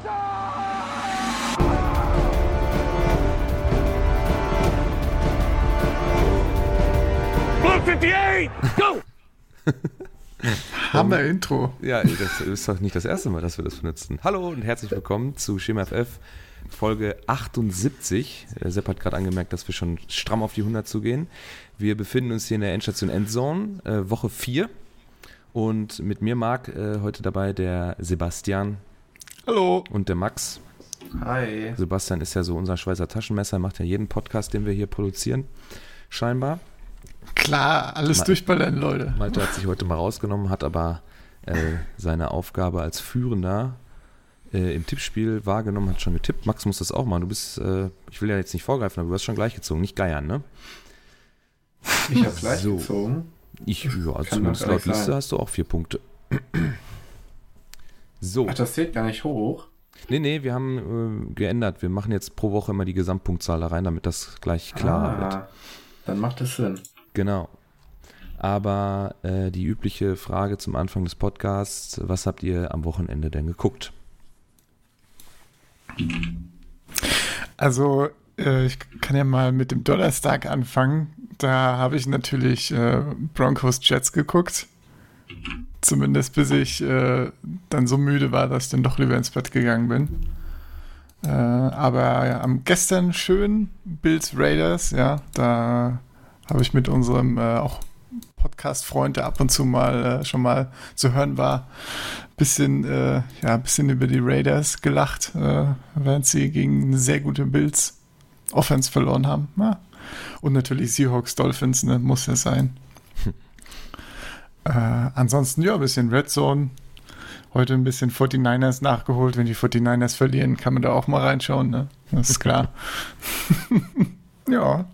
Blue 58, go! Hammer Intro. Ja, das ist doch nicht das erste Mal, dass wir das benutzen. Hallo und herzlich willkommen zu Schema FF Folge 78. Äh, Sepp hat gerade angemerkt, dass wir schon stramm auf die 100 zugehen. Wir befinden uns hier in der Endstation Endzone, äh, Woche 4. Und mit mir, Marc, äh, heute dabei der Sebastian Hallo. und der Max. Hi. Sebastian ist ja so unser Schweizer Taschenmesser, macht ja jeden Podcast, den wir hier produzieren, scheinbar. Klar, alles Ma- durchballern, Leute. Malte hat sich heute mal rausgenommen, hat aber äh, seine Aufgabe als Führender äh, im Tippspiel wahrgenommen, hat schon getippt. Max muss das auch machen. Du bist, äh, ich will ja jetzt nicht vorgreifen, aber du hast schon gleich gezogen, nicht geiern, ne? Ich habe gleich So. gezogen. Ich, ja, Kann zumindest laut Liste hast du auch vier Punkte. So, Ach, das zählt gar nicht hoch. nee, nee, wir haben äh, geändert. Wir machen jetzt pro Woche immer die Gesamtpunktzahl da rein, damit das gleich klarer wird. ah, Dann macht es Sinn. Genau. Aber äh, die übliche Frage zum Anfang des Podcasts, was habt ihr am Wochenende denn geguckt? Also, äh, ich kann ja mal mit dem Donnerstag anfangen. Da habe ich natürlich äh, Broncos Jets geguckt. Zumindest bis ich äh, dann so müde war, dass ich dann doch lieber ins Bett gegangen bin. Äh, aber ja, am gestern schön Bills Raiders, ja, da habe ich mit unserem äh, auch Podcast-Freund, der ab und zu mal äh, schon mal zu hören war, bisschen, äh, ja, bisschen über die Raiders gelacht, äh, während sie gegen sehr gute Bills Offense verloren haben. Ja. Und natürlich Seahawks Dolphins, ne, muss ja sein. äh, ansonsten, ja, ein bisschen Red Zone. Heute ein bisschen 49ers nachgeholt. Wenn die 49ers verlieren, kann man da auch mal reinschauen, ne? Das ist klar. ja.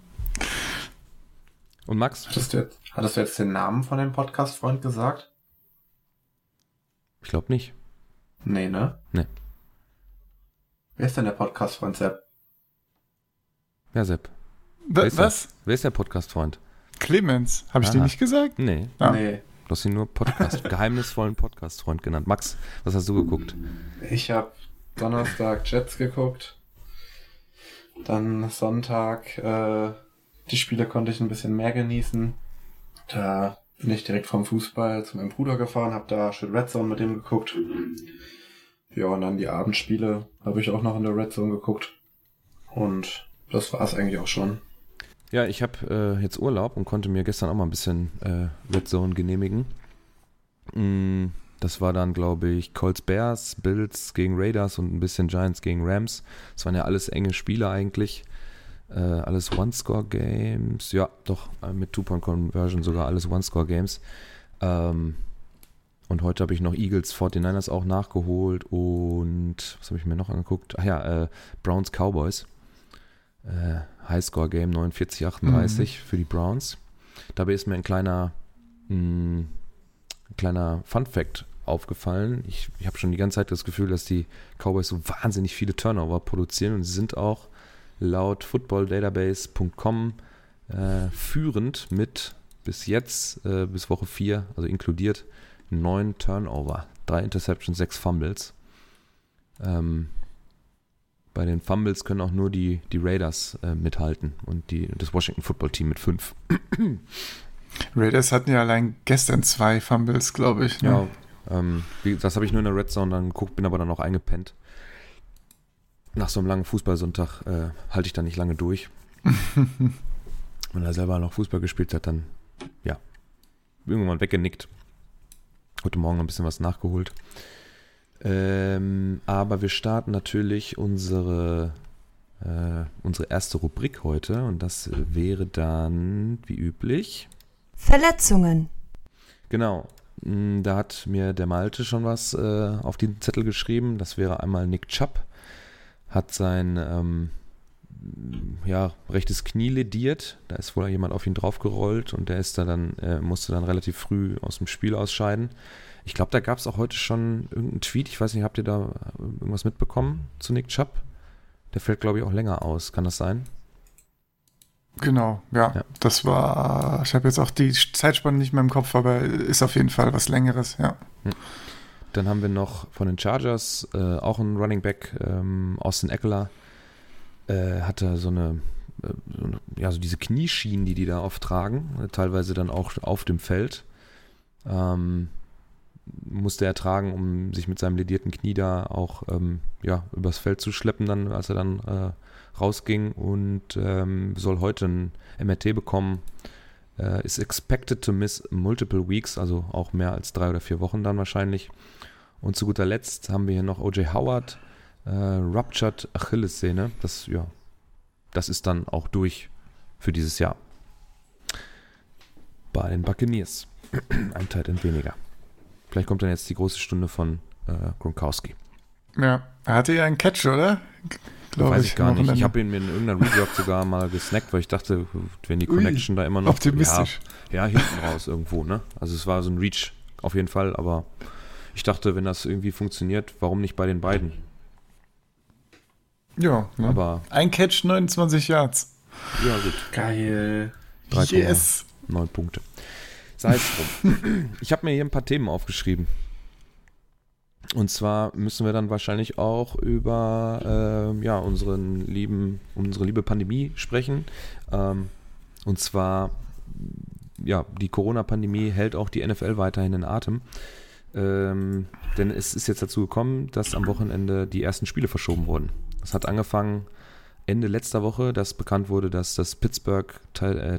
Und Max? Hattest du, jetzt, hattest du jetzt den Namen von dem Podcast-Freund gesagt? Ich glaube nicht. Nee, ne? Nee. Wer ist denn der Podcast-Freund, Sepp? Ja, Sepp. Wer ist was? Wer ist der Podcast-Freund? Clemens. Habe ich dir nicht gesagt? Nee, Ja. Nee. Du hast ihn nur Podcast, geheimnisvollen Podcast-Freund genannt. Max, was hast du geguckt? Ich habe Donnerstag Jets geguckt. Dann Sonntag, äh, die Spiele konnte ich ein bisschen mehr genießen. Da bin ich direkt vom Fußball zu meinem Bruder gefahren, habe da schön Red Zone mit dem geguckt. Ja, und dann die Abendspiele habe ich auch noch in der Red Zone geguckt. Und das war es eigentlich auch schon. Ja, ich habe äh, jetzt Urlaub und konnte mir gestern auch mal ein bisschen äh, Red Zone genehmigen. Mm, das war dann, glaube ich, Colts Bears, Bills gegen Raiders und ein bisschen Giants gegen Rams. Das waren ja alles enge Spiele eigentlich. Äh, alles One-Score-Games. Ja, doch, äh, mit Two-Point-Conversion sogar alles One-Score-Games. Ähm, und heute habe ich noch Eagles 49ers auch nachgeholt und was habe ich mir noch angeguckt? Ach ja, äh, Browns Cowboys. Äh, Highscore-Game 49-38 für die Browns. Dabei ist mir ein kleiner, mh, ein kleiner Fun-Fact aufgefallen. Ich, ich habe schon die ganze Zeit das Gefühl, dass die Cowboys so wahnsinnig viele Turnover produzieren und sie sind auch laut footballdatabase.com äh, führend mit bis jetzt, äh, bis Woche 4, also inkludiert, neun Turnover. Drei Interceptions, sechs Fumbles. Ähm, bei den Fumbles können auch nur die, die Raiders äh, mithalten und die, das Washington Football Team mit fünf. Raiders hatten ja allein gestern zwei Fumbles, glaube ich. Ne? Ja, ähm, wie, das habe ich nur in der Red Zone dann geguckt, bin aber dann auch eingepennt. Nach so einem langen Fußballsonntag äh, halte ich da nicht lange durch. Wenn er selber noch Fußball gespielt hat, dann ja, irgendwann weggenickt. Heute Morgen ein bisschen was nachgeholt. Ähm, aber wir starten natürlich unsere, äh, unsere erste Rubrik heute und das wäre dann, wie üblich, Verletzungen. Genau. Mm, Da hat mir der Malte schon was äh, auf den Zettel geschrieben. Das wäre einmal Nick Chubb. Hat sein ähm, ja, rechtes Knie lediert. Da ist wohl jemand auf ihn draufgerollt und der ist da dann, äh, musste dann relativ früh aus dem Spiel ausscheiden. Ich glaube, da gab es auch heute schon irgendeinen Tweet. Ich weiß nicht, habt ihr da irgendwas mitbekommen zu Nick Chubb? Der fällt, glaube ich, auch länger aus. Kann das sein? Genau, ja. Ja. Das war, ich habe jetzt auch die Zeitspanne nicht mehr im Kopf, aber ist auf jeden Fall was Längeres, ja. Dann haben wir noch von den Chargers äh, auch einen Running Back, ähm, Austin Eckler, äh, hatte so eine, äh, so eine, ja, so diese Knieschienen, die die da oft tragen, äh, teilweise dann auch auf dem Feld. Ähm, musste er tragen, um sich mit seinem ledierten Knie da auch ähm, ja, übers Feld zu schleppen, dann, als er dann äh, rausging und ähm, soll heute ein MRT bekommen. Äh, ist expected to miss multiple weeks, also auch mehr als drei oder vier Wochen dann wahrscheinlich. Und zu guter Letzt haben wir hier noch OJ Howard, äh, Ruptured Achillessehne. Das, ja, das ist dann auch durch für dieses Jahr. Bei den Buccaneers. Ein Teil weniger. Vielleicht kommt dann jetzt die große Stunde von äh, Gronkowski. Ja, er hatte ja einen Catch, oder? Glaube Weiß ich, ich gar nicht. Ich habe ihn mir in irgendeiner Review sogar mal gesnackt, weil ich dachte, wenn die Connection Ui, da immer noch. Optimistisch. Ja, ja, hinten raus irgendwo, ne? Also es war so ein Reach auf jeden Fall, aber ich dachte, wenn das irgendwie funktioniert, warum nicht bei den beiden? Ja, ne? aber. Ein Catch, 29 Yards. Ja, gut. Geil. 3, yes. 9 Punkte. Sei es drum. ich habe mir hier ein paar Themen aufgeschrieben. Und zwar müssen wir dann wahrscheinlich auch über äh, ja, unseren lieben, unsere liebe Pandemie sprechen. Ähm, und zwar, ja, die Corona-Pandemie hält auch die NFL weiterhin in Atem. Ähm, denn es ist jetzt dazu gekommen, dass am Wochenende die ersten Spiele verschoben wurden. Es hat angefangen Ende letzter Woche, dass bekannt wurde, dass das Pittsburgh äh,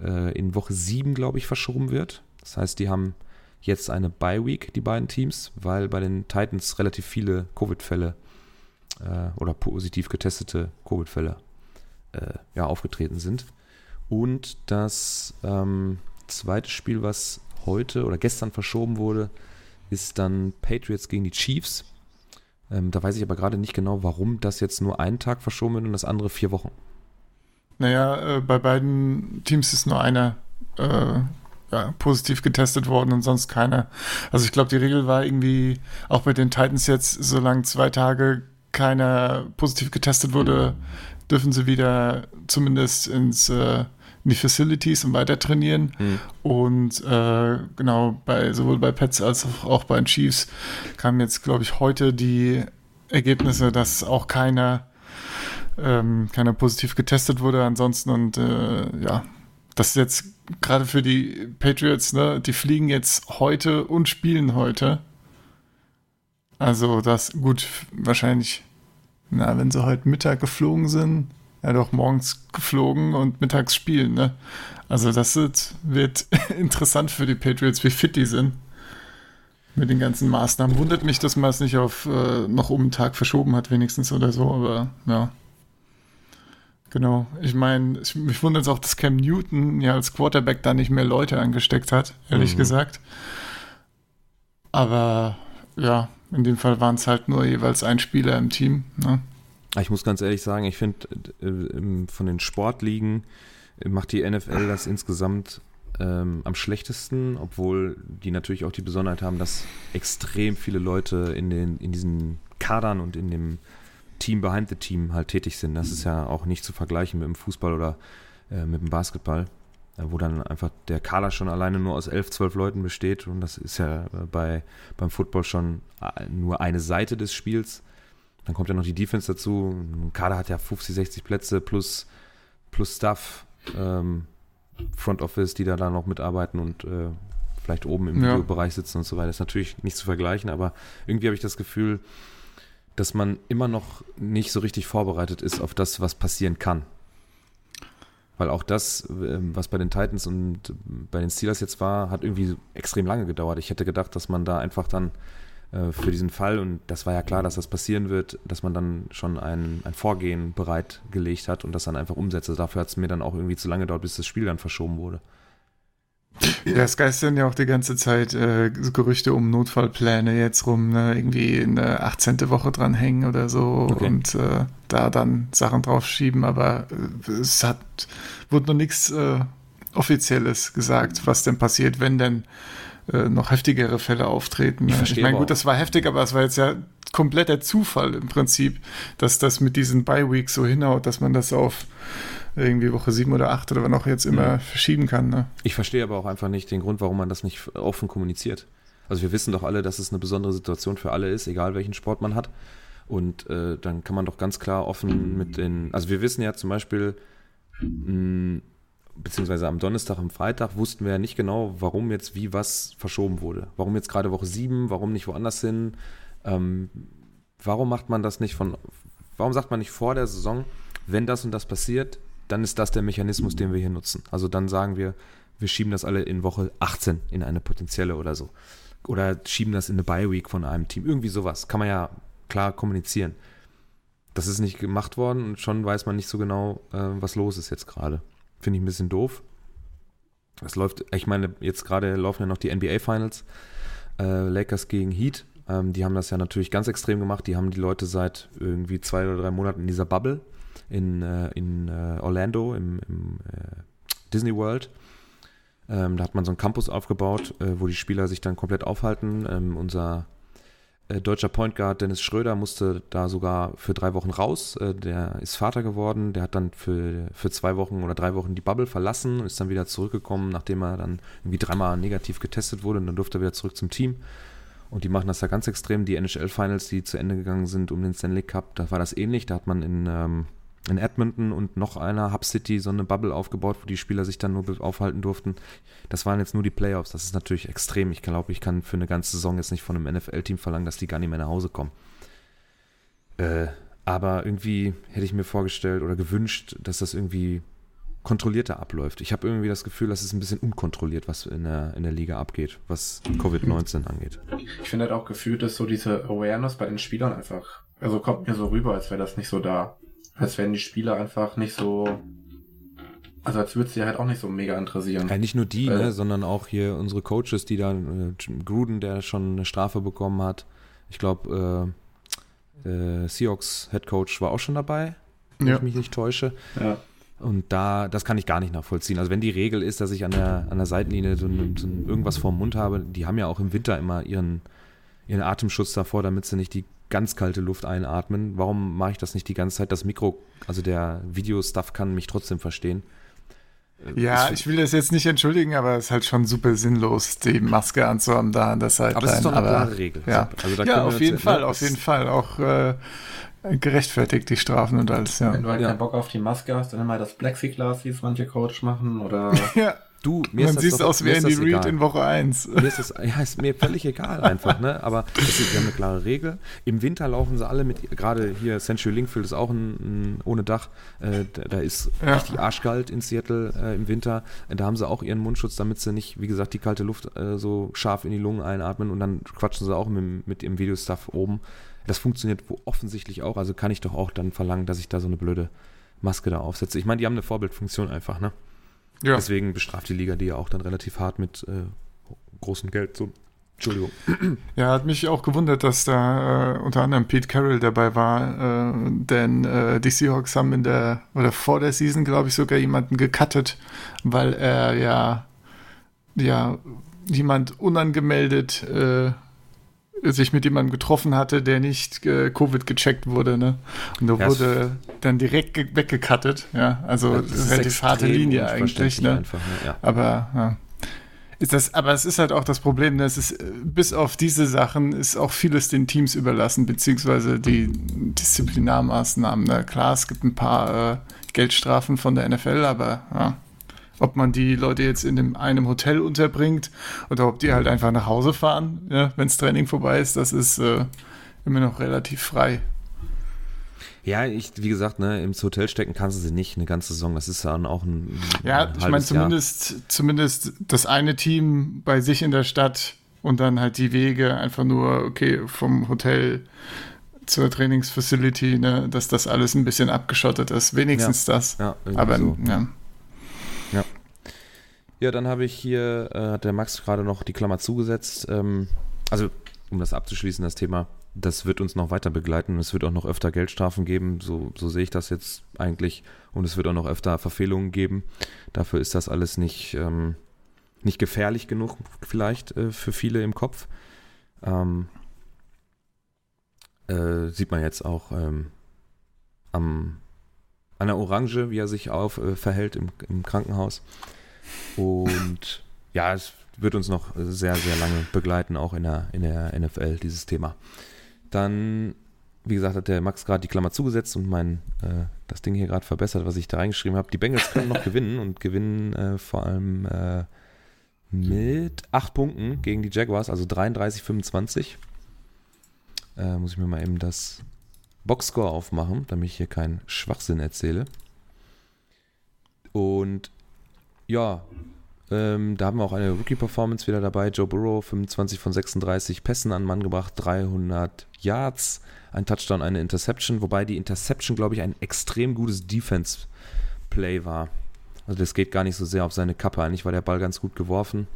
Äh, in Woche 7, glaube ich, verschoben wird. Das heißt, die haben jetzt eine Bye Week, die beiden Teams, weil bei den Titans relativ viele Covid-Fälle äh, oder positiv getestete Covid-Fälle äh, ja, aufgetreten sind. Und das ähm, zweite Spiel, was heute oder gestern verschoben wurde, ist dann Patriots gegen die Chiefs. Ähm, da weiß ich aber gerade nicht genau, warum das jetzt nur einen Tag verschoben wird und das andere vier Wochen. Naja, äh, bei beiden Teams ist nur einer äh, ja, positiv getestet worden und sonst keiner. Also ich glaube, die Regel war irgendwie auch bei den Titans jetzt, solange zwei Tage keiner positiv getestet wurde, dürfen sie wieder zumindest ins äh, in die Facilities und weiter trainieren. Mhm. Und äh, genau, bei sowohl bei Pets als auch bei den Chiefs kamen jetzt, glaube ich, heute die Ergebnisse, dass auch keiner, ähm, keiner positiv getestet wurde ansonsten. Und äh, ja, das ist jetzt gerade für die Patriots, ne, die fliegen jetzt heute und spielen heute. Also das, gut, wahrscheinlich, na, wenn sie heute Mittag geflogen sind, ja doch morgens geflogen und mittags spielen. Ne? Also das wird, wird interessant für die Patriots, wie fit die sind mit den ganzen Maßnahmen. Wundert mich, dass man es nicht auf äh, noch um einen Tag verschoben hat, wenigstens oder so, aber ja. Genau. Ich meine, mich wundert es auch, dass Cam Newton ja als Quarterback da nicht mehr Leute angesteckt hat, ehrlich mhm. gesagt. Aber ja, in dem Fall waren es halt nur jeweils ein Spieler im Team. Ne? Ich muss ganz ehrlich sagen, ich finde, äh, von den Sportligen macht die NFL das insgesamt ähm, am schlechtesten, obwohl die natürlich auch die Besonderheit haben, dass extrem viele Leute in, den, in diesen Kadern und in dem Team behind the Team halt tätig sind. Das ist ja auch nicht zu vergleichen mit dem Fußball oder äh, mit dem Basketball, äh, wo dann einfach der Kader schon alleine nur aus elf, zwölf Leuten besteht und das ist ja äh, bei, beim Football schon äh, nur eine Seite des Spiels. Dann kommt ja noch die Defense dazu. Ein Kader hat ja 50, 60 Plätze plus, plus Stuff, ähm, Front Office, die da dann noch mitarbeiten und äh, vielleicht oben im ja. Videobereich sitzen und so weiter. Das ist natürlich nicht zu vergleichen, aber irgendwie habe ich das Gefühl, dass man immer noch nicht so richtig vorbereitet ist auf das, was passieren kann. Weil auch das, ähm, was bei den Titans und bei den Steelers jetzt war, hat irgendwie extrem lange gedauert. Ich hätte gedacht, dass man da einfach dann äh, für diesen Fall, und das war ja klar, dass das passieren wird, dass man dann schon ein, ein Vorgehen bereitgelegt hat und das dann einfach umsetzt. Also dafür hat es mir dann auch irgendwie zu lange gedauert, bis das Spiel dann verschoben wurde. Ja, es geistern ja auch die ganze Zeit äh, Gerüchte um Notfallpläne jetzt rum, ne? irgendwie eine 18. Woche dranhängen oder so okay. und äh, da dann Sachen draufschieben, aber äh, es hat, wurde noch nichts äh, Offizielles gesagt, was denn passiert, wenn denn äh, noch heftigere Fälle auftreten. Ich, ich meine, gut, das war heftig, aber es war jetzt ja kompletter Zufall im Prinzip, dass das mit diesen Bye-Weeks so hinhaut, dass man das auf irgendwie Woche sieben oder acht oder wann auch jetzt immer mhm. verschieben kann. Ne? Ich verstehe aber auch einfach nicht den Grund, warum man das nicht offen kommuniziert. Also wir wissen doch alle, dass es eine besondere Situation für alle ist, egal welchen Sport man hat. Und äh, dann kann man doch ganz klar offen mit den, also wir wissen ja zum Beispiel, mh, beziehungsweise am Donnerstag, am Freitag wussten wir ja nicht genau, warum jetzt wie was verschoben wurde. Warum jetzt gerade Woche 7, warum nicht woanders hin. Ähm, warum macht man das nicht von, warum sagt man nicht vor der Saison, wenn das und das passiert, dann ist das der Mechanismus, den wir hier nutzen. Also dann sagen wir, wir schieben das alle in Woche 18 in eine potenzielle oder so. Oder schieben das in eine Bye-Week von einem Team. Irgendwie sowas. Kann man ja klar kommunizieren. Das ist nicht gemacht worden und schon weiß man nicht so genau, äh, was los ist jetzt gerade. Finde ich ein bisschen doof. Es läuft, ich meine, jetzt gerade laufen ja noch die NBA Finals. Äh, Lakers gegen Heat. Ähm, die haben das ja natürlich ganz extrem gemacht. Die haben die Leute seit irgendwie zwei oder drei Monaten in dieser Bubble in, äh, in äh, Orlando im, im äh, Disney World. Ähm, da hat man so einen Campus aufgebaut, äh, wo die Spieler sich dann komplett aufhalten. Ähm, unser äh, deutscher Point Guard Dennis Schröder musste da sogar für drei Wochen raus. Der ist Vater geworden. Der hat dann für, für zwei Wochen oder drei Wochen die Bubble verlassen und ist dann wieder zurückgekommen, nachdem er dann irgendwie dreimal negativ getestet wurde. Und dann durfte er wieder zurück zum Team. Und die machen das da ganz extrem. Die NHL Finals, die zu Ende gegangen sind um den Stanley Cup, da war das ähnlich. Da hat man in ähm, in Edmonton und noch einer Hub City so eine Bubble aufgebaut, wo die Spieler sich dann nur aufhalten durften. Das waren jetzt nur die Playoffs. Das ist natürlich extrem. Ich glaube, ich kann für eine ganze Saison jetzt nicht von einem NFL-Team verlangen, dass die gar nicht mehr nach Hause kommen. Äh, aber irgendwie hätte ich mir vorgestellt oder gewünscht, dass das irgendwie kontrollierter abläuft. Ich habe irgendwie das Gefühl, dass es ein bisschen unkontrolliert, was in der, in der Liga abgeht, was Covid-19 angeht. Ich finde halt auch gefühlt, dass so diese Awareness bei den Spielern einfach, also kommt mir so rüber, als wäre das nicht so da. Als wären die Spieler einfach nicht so. Also als würde es sie halt auch nicht so mega interessieren. Ja, nicht nur die, ne, sondern auch hier unsere Coaches, die da, äh, Gruden, der schon eine Strafe bekommen hat. Ich glaube, äh, äh, Seahawks Head Coach war auch schon dabei, wenn ja. ich mich nicht täusche. Ja. Und da, das kann ich gar nicht nachvollziehen. Also wenn die Regel ist, dass ich an der, an der Seitenlinie so, so irgendwas vorm Mund habe, die haben ja auch im Winter immer ihren, ihren Atemschutz davor, damit sie nicht die ganz kalte Luft einatmen. Warum mache ich das nicht die ganze Zeit? Das Mikro, also der Videostuff kann mich trotzdem verstehen. Äh, ja, ich will das jetzt nicht entschuldigen, aber es ist halt schon super sinnlos, die Maske anzuhaben da an der Seite. Aber es ist doch eine klare Regel. Ja, also ja auf jeden Fall, auf jeden Fall. Auch äh, gerechtfertigt, die Strafen und alles, ja. Wenn du halt ja. keinen Bock auf die Maske hast, dann immer das Plexiglas, wie es manche Coach machen, oder... ja. Du, mir Man siehst aus wie Andy Reid in Woche 1. Mir ist, das, ja, ist mir völlig egal einfach, ne? Aber es ist, wir haben eine klare Regel. Im Winter laufen sie alle mit, gerade hier Century Linkfield ist auch ein, ein ohne Dach. Äh, da, da, ist ja. richtig arschkalt in Seattle äh, im Winter. Da haben sie auch ihren Mundschutz, damit sie nicht, wie gesagt, die kalte Luft äh, so scharf in die Lungen einatmen und dann quatschen sie auch mit, mit ihrem Videostuff oben. Das funktioniert offensichtlich auch, also kann ich doch auch dann verlangen, dass ich da so eine blöde Maske da aufsetze. Ich meine, die haben eine Vorbildfunktion einfach, ne? Ja. Deswegen bestraft die Liga die ja auch dann relativ hart mit äh, großem Geld. So, Entschuldigung. Ja, hat mich auch gewundert, dass da äh, unter anderem Pete Carroll dabei war, äh, denn äh, die Seahawks haben in der, oder vor der Season, glaube ich, sogar jemanden gecuttet, weil er ja, ja, jemand unangemeldet äh, sich mit jemandem getroffen hatte, der nicht äh, Covid gecheckt wurde, ne? Und da ja, wurde dann direkt weggekattet, ja. Also das relativ harte Linie eigentlich, ne? Einfach, ne? Ja. Aber ja. Ist das, aber es ist halt auch das Problem, dass ne? es bis auf diese Sachen ist auch vieles den Teams überlassen, beziehungsweise die Disziplinarmaßnahmen. Ne? Klar, es gibt ein paar äh, Geldstrafen von der NFL, aber ja, ob man die Leute jetzt in dem, einem Hotel unterbringt oder ob die halt einfach nach Hause fahren, ja, wenn das Training vorbei ist, das ist äh, immer noch relativ frei. Ja, ich, wie gesagt, ne, ins Hotel stecken kannst du sie nicht eine ganze Saison. Das ist dann auch ein. Ja, ein ich meine, zumindest, Jahr. zumindest das eine Team bei sich in der Stadt und dann halt die Wege einfach nur, okay, vom Hotel zur Trainingsfacility, ne, dass das alles ein bisschen abgeschottet ist. Wenigstens ja. das. Ja, Aber so. ja. Ja. Ja, dann habe ich hier, äh, hat der Max gerade noch die Klammer zugesetzt. Ähm, also, um das abzuschließen, das Thema, das wird uns noch weiter begleiten es wird auch noch öfter Geldstrafen geben, so, so sehe ich das jetzt eigentlich. Und es wird auch noch öfter Verfehlungen geben. Dafür ist das alles nicht, ähm, nicht gefährlich genug, vielleicht äh, für viele im Kopf. Ähm, äh, sieht man jetzt auch ähm, am an der Orange, wie er sich auf äh, verhält im, im Krankenhaus. Und ja, es, wird uns noch sehr, sehr lange begleiten, auch in der, in der NFL, dieses Thema. Dann, wie gesagt, hat der Max gerade die Klammer zugesetzt und mein, äh, das Ding hier gerade verbessert, was ich da reingeschrieben habe. Die Bengals können noch gewinnen und gewinnen äh, vor allem äh, mit acht Punkten gegen die Jaguars, also 33-25. Äh, muss ich mir mal eben das Boxscore aufmachen, damit ich hier keinen Schwachsinn erzähle. Und ja, ähm, da haben wir auch eine Rookie-Performance wieder dabei. Joe Burrow, 25 von 36 Pässen an Mann gebracht, 300 Yards, ein Touchdown, eine Interception, wobei die Interception, glaube ich, ein extrem gutes Defense-Play war. Also das geht gar nicht so sehr auf seine Kappe. Eigentlich war der Ball ganz gut geworfen.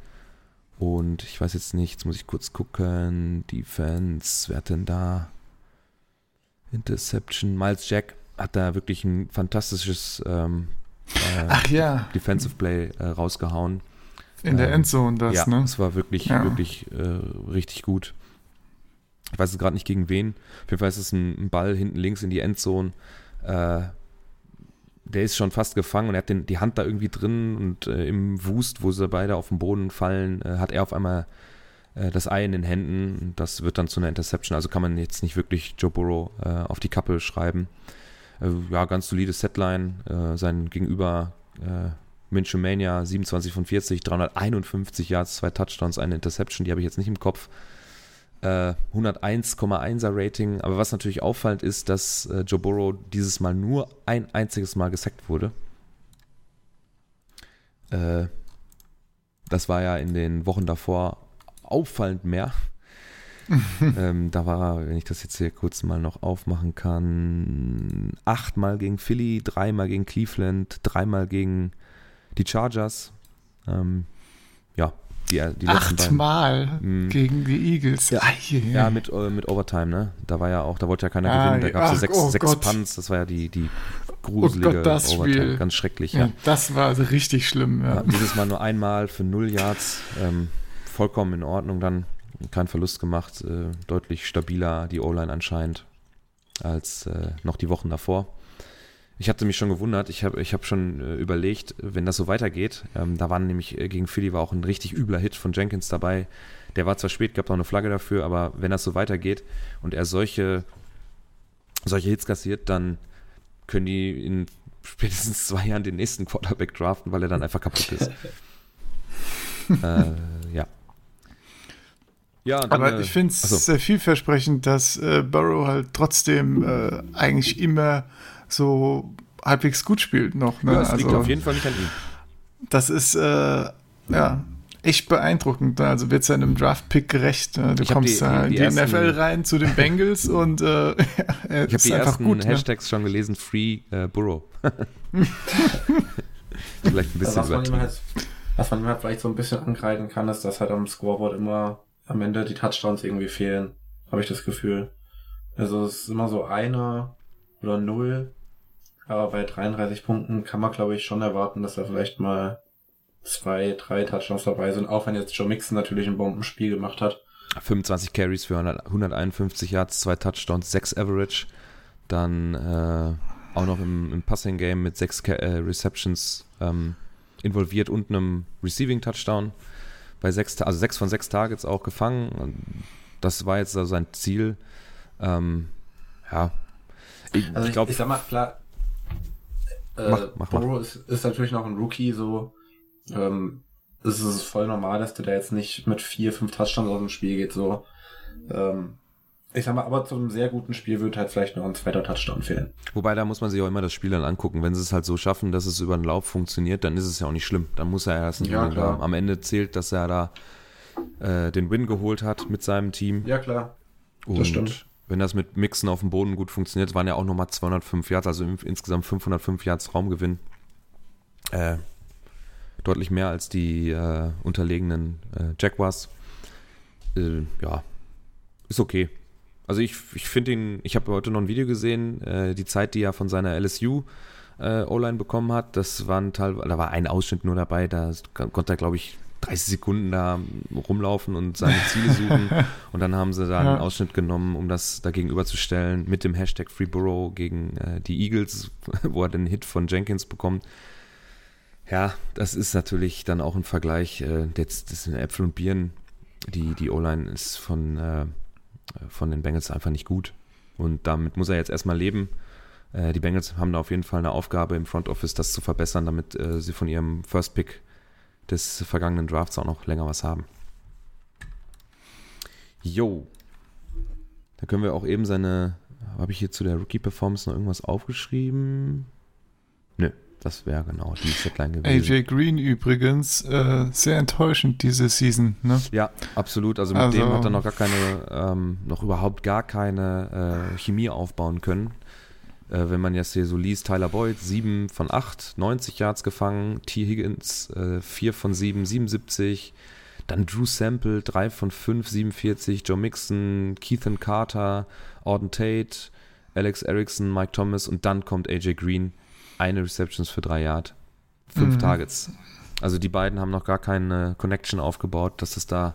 Und ich weiß jetzt nicht, jetzt muss ich kurz gucken. Defense, wer hat denn da? Interception. Miles Jack hat da wirklich ein fantastisches ähm, äh, Ach ja, Defensive Play äh, rausgehauen. in der Ähm, Endzone das, ja, ne? es war wirklich, Ja. wirklich äh, richtig gut. Ich weiß es gerade nicht gegen wen. Auf jeden Fall ist es ein, ein Ball hinten links in die Endzone. Äh, der ist schon fast gefangen und er hat den, die Hand da irgendwie drin und äh, im Wust, wo sie beide auf den Boden fallen, äh, hat er auf einmal das Ei in den Händen und das wird dann zu einer Interception. Also kann man jetzt nicht wirklich Joe Burrow auf die Kappe schreiben. Äh, ja, ganz solide Setline. Äh, sein Gegenüber äh, Minshew Mania 27 von 40, 351 Yards, zwei Touchdowns, eine Interception, die habe ich jetzt nicht im Kopf. Äh, 101,1er Rating. Aber was natürlich auffallend ist, dass äh, Joe Burrow dieses Mal nur ein einziges Mal gesackt wurde. Äh, das war ja in den Wochen davor auffallend mehr. ähm, da war er, wenn ich das jetzt hier kurz mal noch aufmachen kann, achtmal gegen Philly, dreimal gegen Cleveland, dreimal gegen die Chargers. Ähm, ja, die, die. Achtmal Mhm. gegen die Eagles. Ja. Ja, mit, äh, mit Overtime, ne? Da war ja auch, da wollte ja keiner Ah, gewinnen. Da gab es so sechs, oh sechs. Punts, das war ja die, die gruselige Oh Gott, das Overtime. Spiel. Ganz schrecklich, ja. ja. Das war also richtig schlimm. ja. Ja. Dieses Mal nur einmal für null Yards. Ähm, vollkommen in Ordnung dann. Kein Verlust gemacht. Äh, deutlich stabiler die O-Line anscheinend als äh, noch die Wochen davor. Ich hatte mich schon gewundert, ich habe ich hab schon äh, überlegt, wenn das so weitergeht, ähm, da waren nämlich äh, gegen Philly war auch ein richtig übler Hit von Jenkins dabei. Der war zwar spät, gab noch eine Flagge dafür, aber wenn das so weitergeht und er solche, solche Hits kassiert, dann können die in spätestens zwei Jahren den nächsten Quarterback draften, weil er dann einfach kaputt ist. äh, ja. Ja, dann, Aber äh, ich finde es achso. sehr vielversprechend, dass äh, Burrow halt trotzdem äh, eigentlich immer so halbwegs gut spielt noch. Ne? Ja, liegt also, auf jeden Fall nicht an ihm. das ist äh, ja echt beeindruckend. ne? Also wird seinem Draft-Pick gerecht. ne? Du Ich kommst die- da die in die ersten- NFL rein zu den Bengals und äh, er Ich habe ist die einfach ersten gut. Ne? Hashtags schon gelesen, Free äh, Burrow. Vielleicht ein bisschen was, man halt, was man ihm halt vielleicht so ein bisschen angreifen kann, ist, dass halt am Scoreboard immer am Ende die Touchdowns irgendwie fehlen. Habe ich das Gefühl. Also es ist immer so eine oder null. Aber bei 33 Punkten kann man, glaube ich, schon erwarten, dass da vielleicht mal zwei, drei Touchdowns dabei sind. Auch wenn jetzt Joe Mixon natürlich ein Bombenspiel gemacht hat. 25 Carries für 100, 151 Yards, zwei Touchdowns, 6 Average. Dann äh, auch noch im, im Passing Game mit 6 äh, Receptions ähm, involviert und einem Receiving Touchdown. Bei sechs, also 6 von 6 Targets auch gefangen. Das war jetzt also sein Ziel. Ähm, ja. Ich, Also ich glaube, ich sag mal, klar, äh, Mach- mach. Burrow ist, ist natürlich noch ein Rookie, so. Ähm, es ist voll normal, dass der da jetzt nicht mit vier, fünf Touchdowns aus dem Spiel geht, so. Ähm, ich sag mal, aber zu einem sehr guten Spiel wird halt vielleicht noch ein zweiter Touchdown fehlen. Wobei, da muss man sich auch immer das Spiel dann angucken. Wenn sie es halt so schaffen, dass es über den Lauf funktioniert, dann ist es ja auch nicht schlimm. Dann muss er erst nicht Ja, klar. haben. Am Ende zählt, dass er da äh, den Win geholt hat mit seinem Team. Ja, klar. Und stimmt. wenn das mit Mixen auf dem Boden gut funktioniert, waren ja auch nochmal 205 Yards, also in, insgesamt 505 Yards Raumgewinn. Äh, deutlich mehr als die äh, unterlegenen äh, Jaguars. Äh, ja, ist okay. Also ich, ich finde ihn, ich habe heute noch ein Video gesehen, äh, die Zeit, die er von seiner LSU äh, O-Line bekommen hat, das waren teilweise, da war ein Ausschnitt nur dabei, da konnte er, glaube ich, 30 Sekunden da rumlaufen und seine Ziele suchen. und dann haben sie da Ja. einen Ausschnitt genommen, um das dagegenüber zu stellen, mit dem Hashtag FreeBurrow gegen äh, die Eagles, wo er den Hit von Jenkins bekommt. Ja, das ist natürlich dann auch ein Vergleich. Äh, jetzt das sind Äpfel und Birnen. Die, die O-Line ist von, äh, von den Bengals einfach nicht gut. Und damit muss er jetzt erstmal leben. Äh, die Bengals haben da auf jeden Fall eine Aufgabe im Front Office, das zu verbessern, damit äh, sie von ihrem First Pick des vergangenen Drafts auch noch länger was haben. Jo. Da können wir auch eben seine. Habe ich hier zu der Rookie-Performance noch irgendwas aufgeschrieben? Nö, das wäre genau die Setline gewesen. AJ Green übrigens, äh, sehr enttäuschend diese Season, ne? Ja, absolut. Also mit Also- dem hat er noch gar keine, ähm, noch überhaupt gar keine äh, Chemie aufbauen können. Äh, wenn man jetzt hier so liest, Tyler Boyd, 7 von 8, 90 Yards gefangen, T. Higgins, äh, 4 von 7, 77, dann Drew Sample, 3 von 5, 47, Joe Mixon, Keithan Carter, Auden Tate, Alex Erickson, Mike Thomas und dann kommt AJ Green, eine Receptions für 3 Yard, 5 Mhm. Targets. Also die beiden haben noch gar keine Connection aufgebaut, dass es da,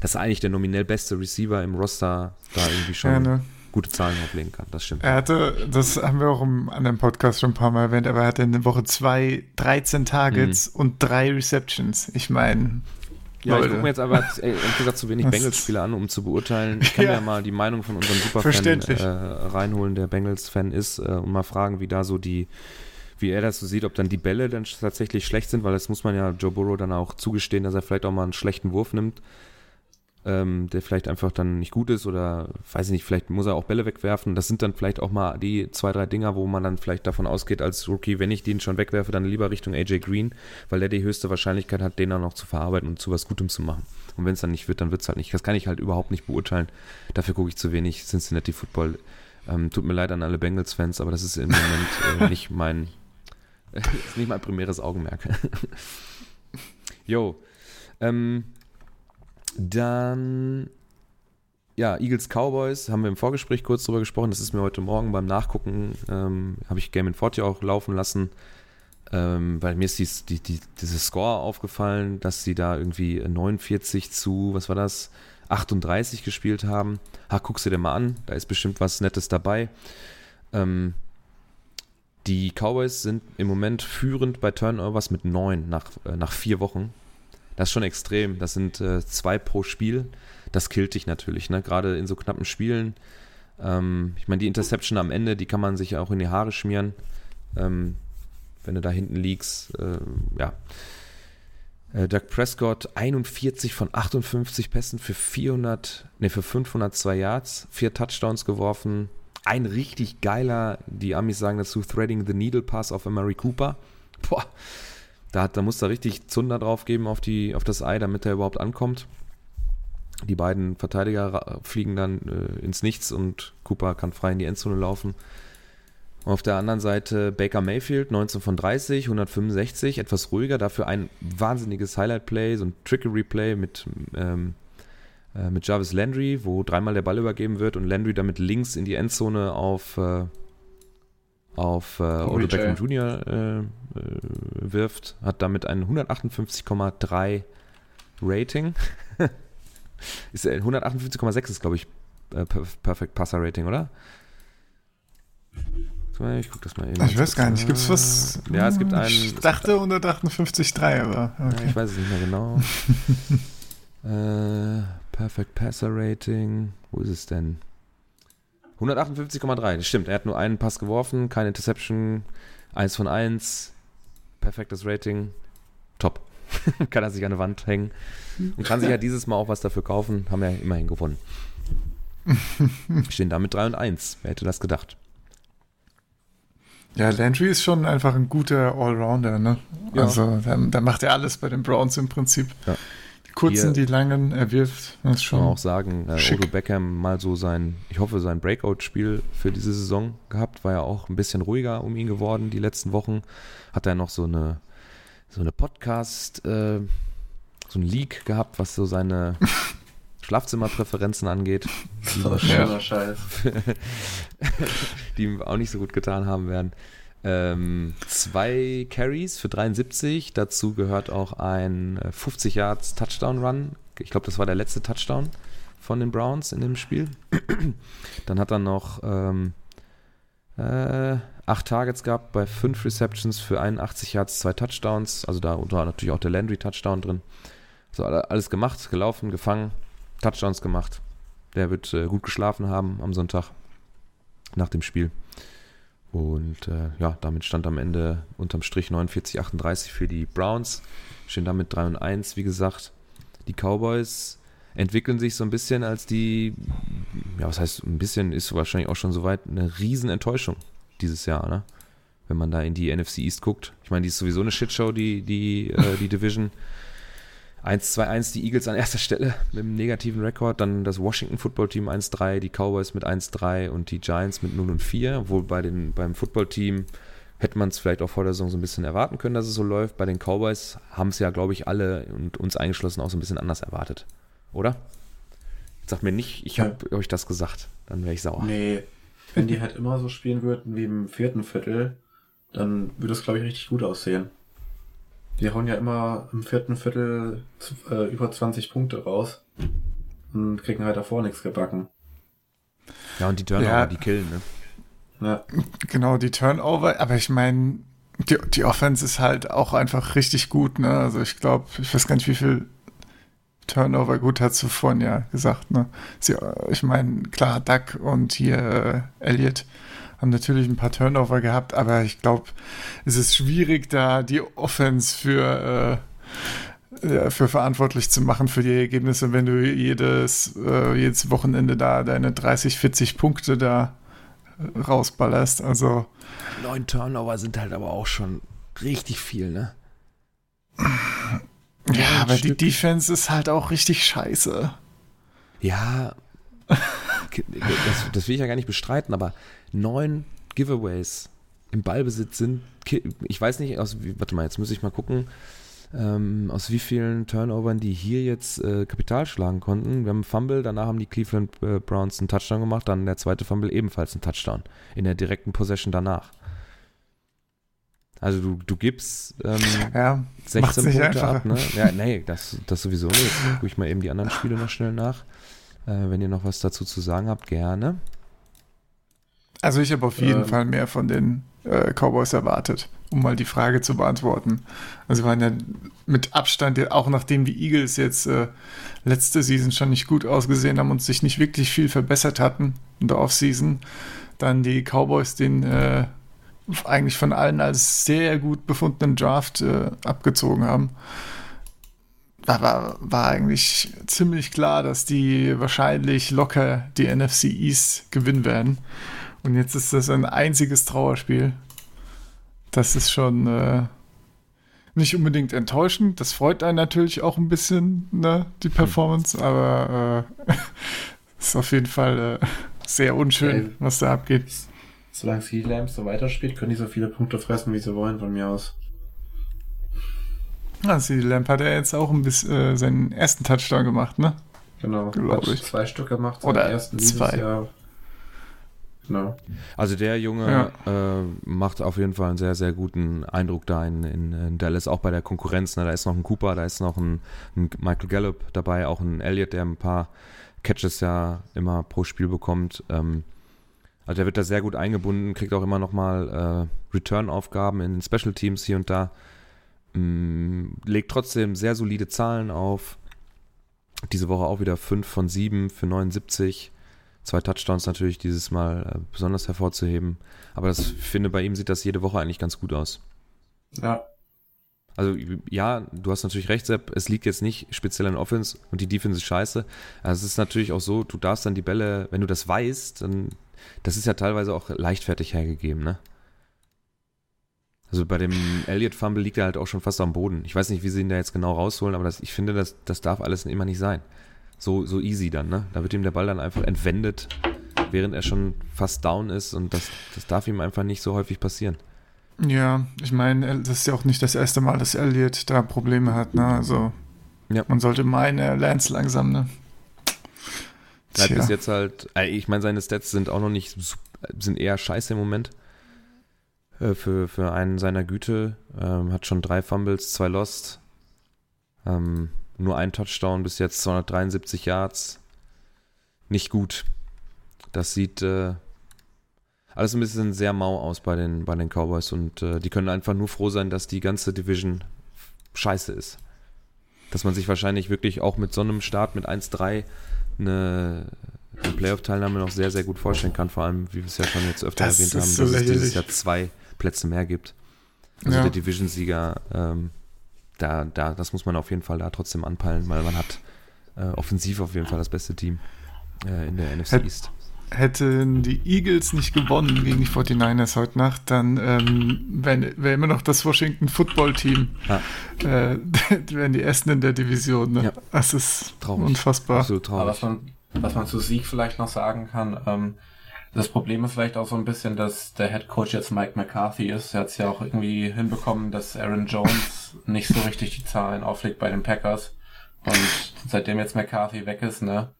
dass eigentlich der nominell beste Receiver im Roster da irgendwie schon Ja, ne? gute Zahlen auflegen kann. Das stimmt. Er hatte, das haben wir auch im anderen Podcast schon ein paar Mal erwähnt, aber er hatte in der Woche 2 13 Targets und 3 Receptions. Ich meine, Ja, ich Leute. gucke mir jetzt aber ehrlich gesagt zu wenig Das- Bengals-Spiele an, um zu beurteilen. Ich kann Ja. mir mal die Meinung von unserem Superfan äh, reinholen, der Bengals-Fan ist, äh, und mal fragen, wie da so die, wie er das so sieht, ob dann die Bälle dann tatsächlich schlecht sind, weil das muss man ja Joe Burrow dann auch zugestehen, dass er vielleicht auch mal einen schlechten Wurf nimmt, ähm, der vielleicht einfach dann nicht gut ist oder weiß ich nicht, vielleicht muss er auch Bälle wegwerfen. Das sind dann vielleicht auch mal die zwei, drei Dinger, wo man dann vielleicht davon ausgeht als Rookie, wenn ich den schon wegwerfe, dann lieber Richtung AJ Green, weil der die höchste Wahrscheinlichkeit hat, den auch noch zu verarbeiten und zu was Gutem zu machen. Und wenn es dann nicht wird, dann wird es halt nicht. Das kann ich halt überhaupt nicht beurteilen. Dafür gucke ich zu wenig Cincinnati Football. Ähm, tut mir leid an alle Bengals-Fans, aber das ist im Moment äh, nicht mein ist nicht mein primäres Augenmerk. Jo. Ähm, dann ja, Eagles Cowboys haben wir im Vorgespräch kurz drüber gesprochen. Das ist mir heute Morgen beim Nachgucken, ähm, habe ich Game 40 auch laufen lassen, ähm, weil mir ist dies, die, die, dieses Score aufgefallen, dass sie da irgendwie 49 zu, was war das, 38 gespielt haben. Ha, guckst du dir mal an, da ist bestimmt was Nettes dabei. Ähm, die Cowboys sind im Moment führend bei Turnovers mit neun nach, äh, nach vier Wochen. Das ist schon extrem. Das sind äh, zwei pro Spiel. Das killt dich natürlich, ne? Gerade in so knappen Spielen. Ähm, ich meine, die Interception am Ende, die kann man sich auch in die Haare schmieren. Ähm, wenn du da hinten liegst, äh, ja. Äh, Doug Prescott 41 von 58 Pässen für 400, ne, für 502 Yards, vier Touchdowns geworfen. Ein richtig geiler, die Amis sagen dazu, Threading the Needle Pass auf Amari Cooper. Boah, da, hat, da muss er richtig Zunder drauf geben auf, die, auf das Ei, damit er überhaupt ankommt. Die beiden Verteidiger fliegen dann äh, ins Nichts und Cooper kann frei in die Endzone laufen. Auf der anderen Seite Baker Mayfield, 19 von 30, 165, etwas ruhiger, dafür ein wahnsinniges Highlight-Play, so ein Trickery-Play mit, ähm, äh, mit Jarvis Landry, wo dreimal der Ball übergeben wird und Landry damit links in die Endzone auf, äh, auf äh, Odell. Beckham Jr. Äh, äh, wirft, hat damit ein 158,3 Rating. ist, äh, 158,6 ist, glaube ich, Perf- Perfect Passer Rating, oder? Ich guck das mal eben. ich weiß gar nicht, gibt's was? Ja, es gibt einen. Ich dachte 158,3, aber Ja, okay. ich weiß es nicht mehr genau. äh, Perfect Passer Rating. Wo ist es denn? 158,3. Das stimmt. Er hat nur einen Pass geworfen, keine Interception, 1 von 1. Perfektes Rating. Top. kann er sich an der Wand hängen. Und kann sich ja dieses Mal auch was dafür kaufen. Haben ja immerhin gewonnen. Stehen damit 3 und 1. Wer hätte das gedacht? Ja, Landry ist schon einfach ein guter Allrounder, ne? Ja. Also, da, da macht er alles bei den Browns im Prinzip. Ja. Kurzen, Hier- die langen, er wirft. Das ist Kann man schon. auch sagen, äh, schick. Odo Beckham mal so sein, ich hoffe, sein Breakout-Spiel für diese Saison gehabt, war ja auch ein bisschen ruhiger um ihn geworden die letzten Wochen. Hat er noch so eine, so eine Podcast, äh, so ein Leak gehabt, was so seine Schlafzimmerpräferenzen angeht, die, So wahrscheinlich- schöner Scheiß. die ihm auch nicht so gut getan haben werden. Ähm, zwei Carries für 73, dazu gehört auch ein äh, 50 Yards Touchdown Run. Ich glaube, das war der letzte Touchdown von den Browns in dem Spiel. Dann hat er noch ähm, äh, acht Targets gehabt bei fünf Receptions für 81 Yards, zwei Touchdowns. Also da war natürlich auch der Landry-Touchdown drin. So alles gemacht, gelaufen, gefangen, Touchdowns gemacht. Der wird äh, gut geschlafen haben am Sonntag nach dem Spiel. Und äh, ja, damit stand am Ende unterm Strich 49-38 für die Browns. Stehen damit 3 und 1, wie gesagt. Die Cowboys entwickeln sich so ein bisschen als die, ja, was heißt ein bisschen, ist wahrscheinlich auch schon soweit, eine Riesenenttäuschung dieses Jahr, ne? Wenn man da in die NFC East guckt. Ich meine, die ist sowieso eine Shitshow, die, die, äh, die Division. 1-2-1 die Eagles an erster Stelle mit einem negativen Rekord, dann das Washington Football Team 1-3, die Cowboys mit 1-3 und die Giants mit 0 4, obwohl bei den, beim Football Team hätte man es vielleicht auch vor der Saison so ein bisschen erwarten können, dass es so läuft. Bei den Cowboys haben es ja, glaube ich, alle und uns eingeschlossen auch so ein bisschen anders erwartet. Oder? Sag mir nicht, ich habe ja. euch das gesagt, dann wäre ich sauer. Nee, wenn die halt immer so spielen würden wie im vierten Viertel, dann würde es, glaube ich, richtig gut aussehen. Die hauen ja immer im vierten Viertel äh, über 20 Punkte raus und kriegen halt davor nichts gebacken. Ja, und die Turnover, ja. die killen, ne? Ja. Genau, die Turnover, aber ich meine, die, die Offense ist halt auch einfach richtig gut, ne? Also ich glaube, ich weiß gar nicht, wie viel Turnover, gut, hast du vorhin ja gesagt, ne? Sie, ich meine, klar, Duck und hier äh, Elliot haben natürlich ein paar Turnover gehabt, aber ich glaube, es ist schwierig, da die Offense für, äh, für verantwortlich zu machen für die Ergebnisse, wenn du jedes, äh, jedes Wochenende da deine 30, 40 Punkte da rausballerst. Also. Neun Turnover sind halt aber auch schon richtig viel, ne? Ja, aber Stück. die Defense ist halt auch richtig scheiße. Ja, das, das, will ich ja gar nicht bestreiten, aber neun Giveaways im Ballbesitz sind, ich weiß nicht, aus, warte mal, jetzt muss ich mal gucken, ähm, aus wie vielen Turnovern die hier jetzt äh, Kapital schlagen konnten. Wir haben einen Fumble, danach haben die Cleveland äh, Browns einen Touchdown gemacht, dann der zweite Fumble ebenfalls einen Touchdown in der direkten Possession danach. Also du, du gibst ähm, ja, 16 Punkte einfacher. ab, ne? Ja, nee, das, das sowieso nicht. Gucke ich mal eben die anderen Spiele noch schnell nach. Äh, wenn ihr noch was dazu zu sagen habt, gerne. Also ich habe auf jeden ähm. Fall mehr von den äh, Cowboys erwartet, um mal die Frage zu beantworten. Also waren ja mit Abstand, auch nachdem die Eagles jetzt äh, letzte Season schon nicht gut ausgesehen haben und sich nicht wirklich viel verbessert hatten in der Offseason, dann die Cowboys den äh, eigentlich von allen als sehr gut befundenen Draft äh, abgezogen haben. Da war, war eigentlich ziemlich klar, dass die wahrscheinlich locker die NFC East gewinnen werden. Und jetzt ist das ein einziges Trauerspiel. Das ist schon äh, nicht unbedingt enttäuschend. Das freut einen natürlich auch ein bisschen, ne, die hm. Performance, aber äh, ist auf jeden Fall äh, sehr unschön, was da abgeht solange CD Lamb so weiterspielt, können die so viele Punkte fressen, wie sie wollen, von mir aus. Ja, CD Lamb hat ja jetzt auch ein bisschen äh, seinen ersten Touchdown gemacht, ne? Genau, glaube ich. Zwei Stück gemacht, oder ersten zwei. Jahr. Genau. Also der Junge ja. äh, macht auf jeden Fall einen sehr, sehr guten Eindruck da in, in, in Dallas, auch bei der Konkurrenz. Ne? Da ist noch ein Cooper, da ist noch ein, ein, Michael Gallup dabei, auch ein Elliott, der ein paar Catches ja immer pro Spiel bekommt. Ähm, also der wird da sehr gut eingebunden, kriegt auch immer nochmal äh, Return-Aufgaben in den Special Teams hier und da. Mm, legt trotzdem sehr solide Zahlen auf. Diese Woche auch wieder 5 von 7 für 79. Zwei Touchdowns natürlich dieses Mal äh, besonders hervorzuheben. Aber das, ich finde, bei ihm sieht das jede Woche eigentlich ganz gut aus. Ja. Also ja, du hast natürlich recht, Sepp, es liegt jetzt nicht speziell an Offense und die Defense ist scheiße. Also es ist natürlich auch so, du darfst dann die Bälle, wenn du das weißt, dann das ist ja teilweise auch leichtfertig hergegeben, ne? Also bei dem Elliott Fumble liegt er halt auch schon fast am Boden. Ich weiß nicht, wie sie ihn da jetzt genau rausholen, aber das, ich finde, das, das darf alles immer nicht sein. So, so easy dann, ne? Da wird ihm der Ball dann einfach entwendet, während er schon fast down ist und das, das darf ihm einfach nicht so häufig passieren. Ja, ich meine, das ist ja auch nicht das erste Mal, dass Elliott da Probleme hat, ne? Also ja. man sollte meinen, er lernt langsam, ne? Hat bis jetzt halt, äh, ich meine, seine Stats sind auch noch nicht, sind eher scheiße im Moment. Äh, für, für einen seiner Güte. Ähm, hat schon drei Fumbles, zwei Lost. Ähm, nur ein Touchdown bis jetzt, 273 Yards. Nicht gut. Das sieht, äh, alles ein bisschen sehr mau aus bei den, bei den Cowboys und äh, die können einfach nur froh sein, dass die ganze Division scheiße ist. Dass man sich wahrscheinlich wirklich auch mit so einem Start mit 1-3 eine, eine Playoff-Teilnahme noch sehr, sehr gut vorstellen kann. Vor allem, wie wir es ja schon jetzt öfter Das erwähnt haben, so dass es dieses lächerlich. Jahr zwei Plätze mehr gibt. Also Ja. der Division-Sieger, ähm, da, da, das muss man auf jeden Fall da trotzdem anpeilen, weil man hat äh, offensiv auf jeden Fall das beste Team äh, in der NFC East. Hätten die Eagles nicht gewonnen gegen die 49ers heute Nacht, dann ähm, wäre wär immer noch das Washington Football Team. Ja. Äh, die wären die Ersten in der Division. Ne? Ja. Das ist Traurig. unfassbar. Absolut Aber traurig. was man, was man zu Sieg vielleicht noch sagen kann, ähm, das Problem ist vielleicht auch so ein bisschen, dass der Head Coach jetzt Mike McCarthy ist. Er hat es ja auch irgendwie hinbekommen, dass Aaron Jones nicht so richtig die Zahlen auflegt bei den Packers. Und seitdem jetzt McCarthy weg ist, ne?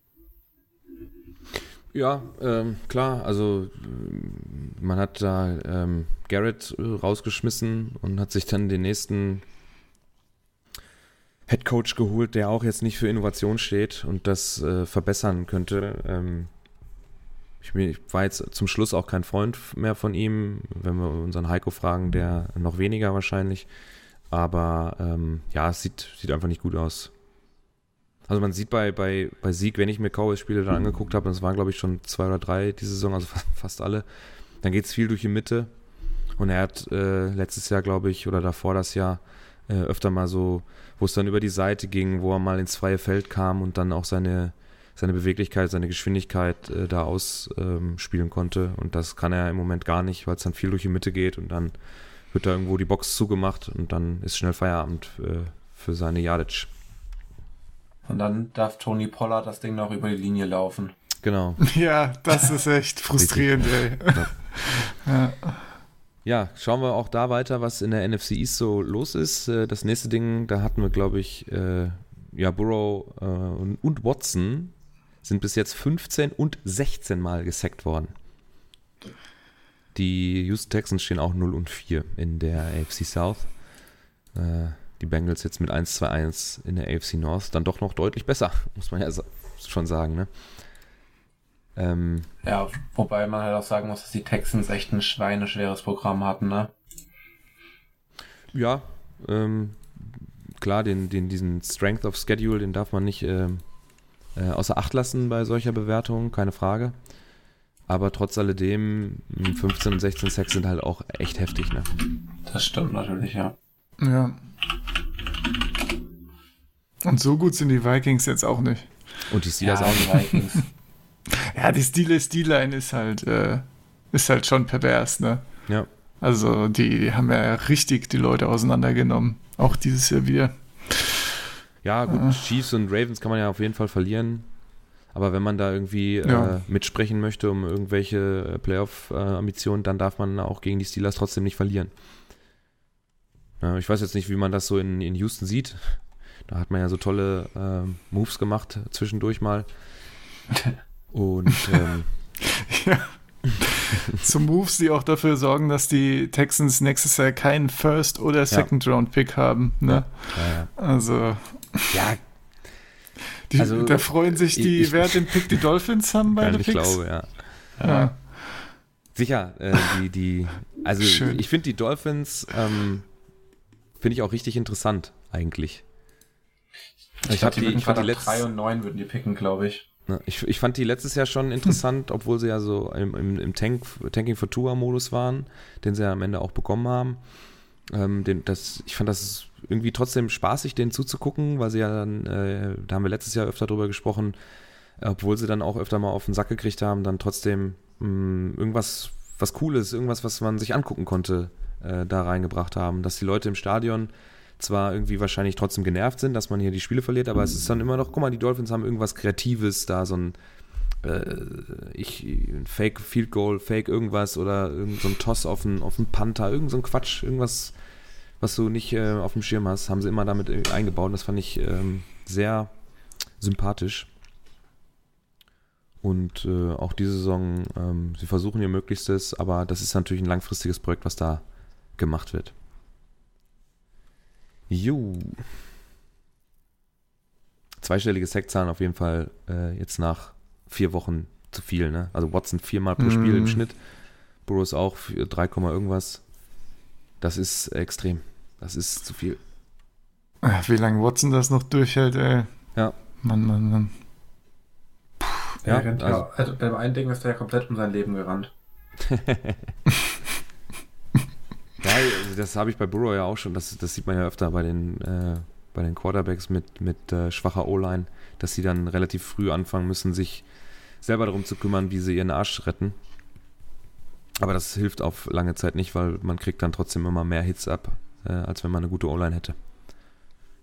Ja, ähm, klar, also man hat da ähm, Garrett rausgeschmissen und hat sich dann den nächsten Head Coach geholt, der auch jetzt nicht für Innovation steht und das äh, verbessern könnte. Ähm, ich, ich war jetzt zum Schluss auch kein Freund mehr von ihm. Wenn wir unseren Heiko fragen, der noch weniger wahrscheinlich. Aber ähm, ja, es sieht, sieht einfach nicht gut aus. Also man sieht bei, bei, bei Sieg, wenn ich mir Cowboys-Spiele dann angeguckt habe, und es waren glaube ich schon zwei oder drei diese Saison, also fast, fast alle, dann geht es viel durch die Mitte. Und er hat äh, letztes Jahr, glaube ich, oder davor das Jahr, äh, öfter mal so, wo es dann über die Seite ging, wo er mal ins freie Feld kam und dann auch seine, seine Beweglichkeit, seine Geschwindigkeit äh, da ausspielen konnte. Und das kann er im Moment gar nicht, weil es dann viel durch die Mitte geht und dann wird da irgendwo die Box zugemacht und dann ist schnell Feierabend äh, für seine Jadic. Und dann darf Tony Pollard das Ding noch über die Linie laufen. Genau. Ja, das ist echt frustrierend, ey. Ja. Ja, schauen wir auch da weiter, was in der NFC East so los ist. Äh, Das nächste Ding, da hatten wir, glaube ich, äh, ja, Burrow äh, und, und Watson sind bis jetzt 15 und 16 Mal gesackt worden. Die Houston Texans stehen auch 0 und 4 in der AFC South. Äh, die Bengals jetzt mit 1-2-1 in der AFC North dann doch noch deutlich besser, muss man ja schon sagen. Ne? Ähm, Ja, wobei man halt auch sagen muss, dass die Texans echt ein schweineschweres Programm hatten, ne? Ja, ähm, klar, den, den, diesen Strength of Schedule, den darf man nicht ähm, äh, außer Acht lassen bei solcher Bewertung, keine Frage. Aber trotz alledem, m, 15 und 16 Sacks sind halt auch echt heftig, ne? Das stimmt natürlich, ja. ja. Und so gut sind die Vikings jetzt auch nicht. Und die Steelers ja, auch die nicht. Vikings. Ja, die Steelers D-Line ist halt, äh, ist halt schon pervers, ne? Ja, Also die, die haben ja richtig die Leute auseinandergenommen. Auch dieses Jahr wieder. Ja gut, Ah. Chiefs und Ravens kann man ja auf jeden Fall verlieren. Aber wenn man da irgendwie Ja. äh, mitsprechen möchte um irgendwelche äh, Playoff-Ambitionen, dann darf man auch gegen die Steelers trotzdem nicht verlieren. Ja, ich weiß jetzt nicht, wie man das so in, in Houston sieht. Da hat man ja so tolle ähm, Moves gemacht zwischendurch mal. Und ähm, Ja. So Moves, die auch dafür sorgen, dass die Texans nächstes Jahr keinen First- oder Second-Round-Pick haben. Ne? ja, Also, ja, die, Also, da freuen sich die, ich- wer hat den Pick die Dolphins haben beide ich Picks. glaube, ja. Ja. Sicher, äh, die, die, also Schön. ich finde die Dolphins, ähm, finde ich auch richtig interessant, eigentlich. Ich, Ich glaub, die, die- ich die gerade letzte- 3 und 9 würden die picken, glaube ich. Ne, Ich, ich fand die letztes Jahr schon interessant, obwohl sie ja so im, im, im Tank, Tanking for Tour-Modus waren, den sie ja am Ende auch bekommen haben. Ähm, den, das, ich fand das irgendwie trotzdem spaßig, denen zuzugucken, weil sie ja dann, äh, da haben wir letztes Jahr öfter drüber gesprochen, obwohl sie dann auch öfter mal auf den Sack gekriegt haben, dann trotzdem mh, irgendwas, was Cooles, irgendwas, was man sich angucken konnte, äh, da reingebracht haben. Dass die Leute im Stadion zwar irgendwie wahrscheinlich trotzdem genervt sind, dass man hier die Spiele verliert, aber es ist dann immer noch, guck mal, die Dolphins haben irgendwas Kreatives da, so ein äh, ich, ein Fake Field Goal, Fake irgendwas oder irgend so ein Toss auf einen, auf einen Panther, irgend so ein Quatsch, irgendwas, was du nicht äh, auf dem Schirm hast, haben sie immer damit eingebaut. Das fand ich ähm, sehr sympathisch. Und äh, auch diese Saison, ähm, sie versuchen ihr Möglichstes, aber das ist natürlich ein langfristiges Projekt, was da gemacht wird. Jo. Zweistellige Sackzahlen auf jeden Fall äh, jetzt nach vier Wochen zu viel. Ne? Also Watson viermal pro Spiel im Mhm. Schnitt. Burrows auch für 3, irgendwas. Das ist extrem. Das ist zu viel. Ach, Wie lange Watson das noch durchhält, ey. Ja. Mann, Mann, Mann. Ja, Ja, also, also- also beim einen Ding ist der ja komplett um sein Leben gerannt. Das habe ich bei Burrow ja auch schon. Das, das sieht man ja öfter bei den, äh, bei den Quarterbacks mit, mit äh, schwacher O-Line, dass sie dann relativ früh anfangen müssen, sich selber darum zu kümmern, wie sie ihren Arsch retten. Aber das hilft auf lange Zeit nicht, weil man kriegt dann trotzdem immer mehr Hits ab, äh, als wenn man eine gute O-Line hätte.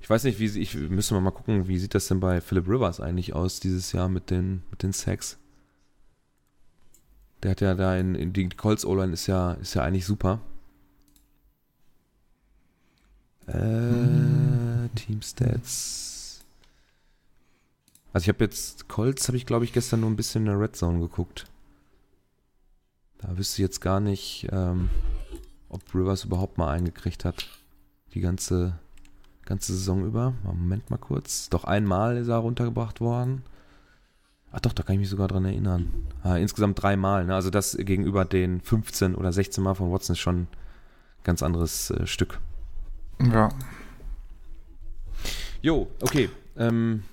Ich weiß nicht, wie sie, ich müssen mal gucken, wie sieht das denn bei Philip Rivers eigentlich aus dieses Jahr mit den, mit den Sacks? Der hat ja da in, in die Colts O-Line ist ja, ist ja eigentlich super. Äh, Team Stats. Also ich habe jetzt Colts habe ich glaube ich gestern nur ein bisschen in der Red Zone geguckt. Da wüsste ich jetzt gar nicht, ähm, ob Rivers überhaupt mal eingekriegt hat. Die ganze ganze Saison über. Moment mal kurz. Doch einmal ist er runtergebracht worden. Ach doch, da kann ich mich sogar dran erinnern. Ah, insgesamt dreimal. Ne? Also das gegenüber den 15 oder 16 Mal von Watson ist schon ein ganz anderes äh, Stück. Ja. Jo, okay. Ähm,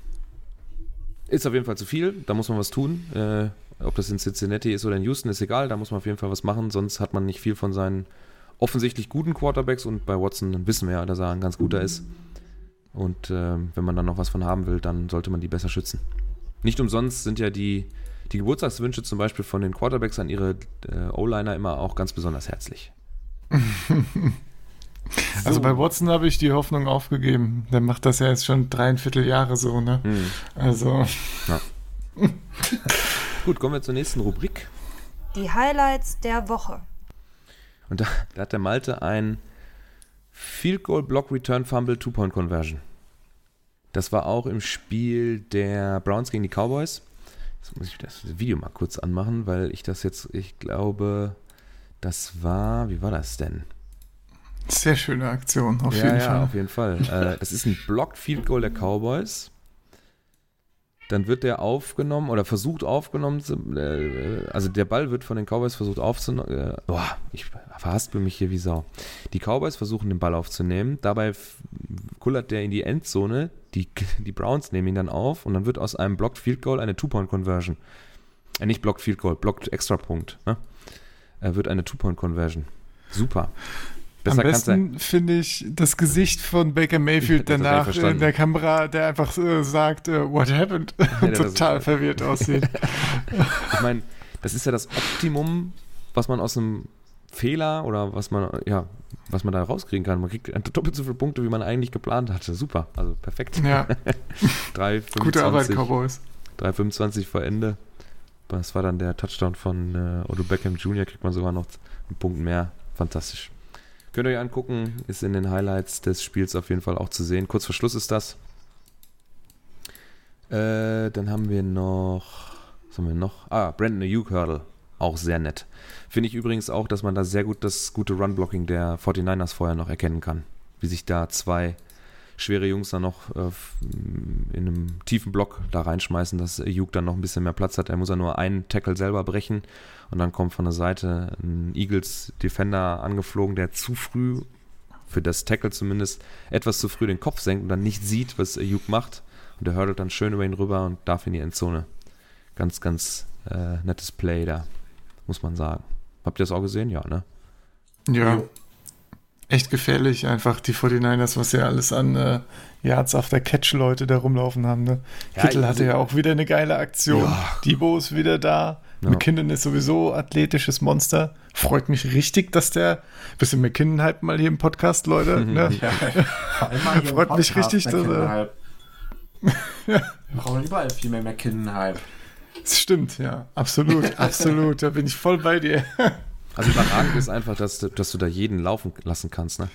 ist auf jeden Fall zu viel. Da muss man was tun. Äh, ob das in Cincinnati ist oder in Houston, ist egal. Da muss man auf jeden Fall was machen. Sonst hat man nicht viel von seinen offensichtlich guten Quarterbacks. Und bei Watson wissen wir ja, dass er ein ganz guter ist. Und ähm, wenn man dann noch was von haben will, dann sollte man die besser schützen. Nicht umsonst sind ja die, die Geburtstagswünsche zum Beispiel von den Quarterbacks an ihre äh, O-Liner immer auch ganz besonders herzlich. Also So. bei Watson habe ich die Hoffnung aufgegeben. Der macht das ja jetzt schon dreieinviertel Jahre so, ne? Hm. Also, Gut, kommen wir zur nächsten Rubrik. Die Highlights der Woche. Und da, da hat der Malte ein Field Goal Block Return Fumble Two-Point Conversion. Das war auch im Spiel der Browns gegen die Cowboys. Jetzt muss ich das Video mal kurz anmachen, weil ich das jetzt, ich glaube, das war, wie war das denn? Sehr schöne Aktion, auf ja, jeden ja, Fall. auf jeden Fall. äh, das ist ein Blocked Field Goal der Cowboys. Dann wird der aufgenommen oder versucht aufgenommen zu, äh, also der Ball wird von den Cowboys versucht aufzunehmen. Äh, boah, ich verhaspel mich hier wie Sau. Die Cowboys versuchen den Ball aufzunehmen, dabei kullert der in die Endzone, die, die Browns nehmen ihn dann auf und dann wird aus einem Blocked Field Goal eine Two-Point-Conversion. Äh, nicht Blocked Field Goal, Blocked Extra-Punkt. Ne? Äh, wird eine Two-Point-Conversion. Super. Am Besser sein. besten finde ich das Gesicht von Baker Mayfield danach in der Kamera, der einfach äh, sagt, äh, what happened? das- Total verwirrt aussieht. Ich meine, das ist ja das Optimum, was man aus einem Fehler oder was man, ja, was man da rauskriegen kann. Man kriegt doppelt so viele Punkte, wie man eigentlich geplant hatte. Super, also perfekt. ja, 3,25 gute Arbeit, Cowboys. 3,25 vor Ende. Das war dann der Touchdown von äh, Odell Beckham Jr., kriegt man sogar noch einen Punkt mehr. Fantastisch. Könnt ihr euch angucken, ist in den Highlights des Spiels auf jeden Fall auch zu sehen. Kurz vor Schluss ist das. Äh, dann haben wir noch, was haben wir noch? Ah, Brandon Ayuk Hurdle, auch sehr nett. Finde ich übrigens auch, dass man da sehr gut das gute Run-Blocking der 49ers vorher noch erkennen kann. Wie sich da zwei schwere Jungs dann noch äh, in einem tiefen Block da reinschmeißen, dass Ayuk dann noch ein bisschen mehr Platz hat. Er muss ja nur einen Tackle selber brechen und dann kommt von der Seite ein Eagles Defender angeflogen, der zu früh, für das Tackle zumindest, etwas zu früh den Kopf senkt und dann nicht sieht, was Ayuk macht. Und der hurdelt dann schön über ihn rüber und darf in die Endzone. Ganz, ganz äh, nettes Play da, muss man sagen. Habt ihr das auch gesehen? Ja, ne? Ja. Echt gefährlich, einfach die 49ers, was ja alles an äh, Yards after Catch-Leute da rumlaufen haben. Ne? Ja, Kittel also- hatte ja auch wieder eine geile Aktion. Ja. Debo ist wieder da. Ja. McKinnon ist sowieso athletisches Monster. Freut mich richtig, dass der. Bisschen McKinnon-Hype mal hier im Podcast, Leute. Ne? Ja, Freut mich richtig, dass er-. Wir brauchen überall viel mehr McKinnon-Hype. Das stimmt, ja. Absolut, absolut. Da bin ich voll bei dir. Also überragend ist einfach, dass, du- dass du da jeden laufen lassen kannst, ne?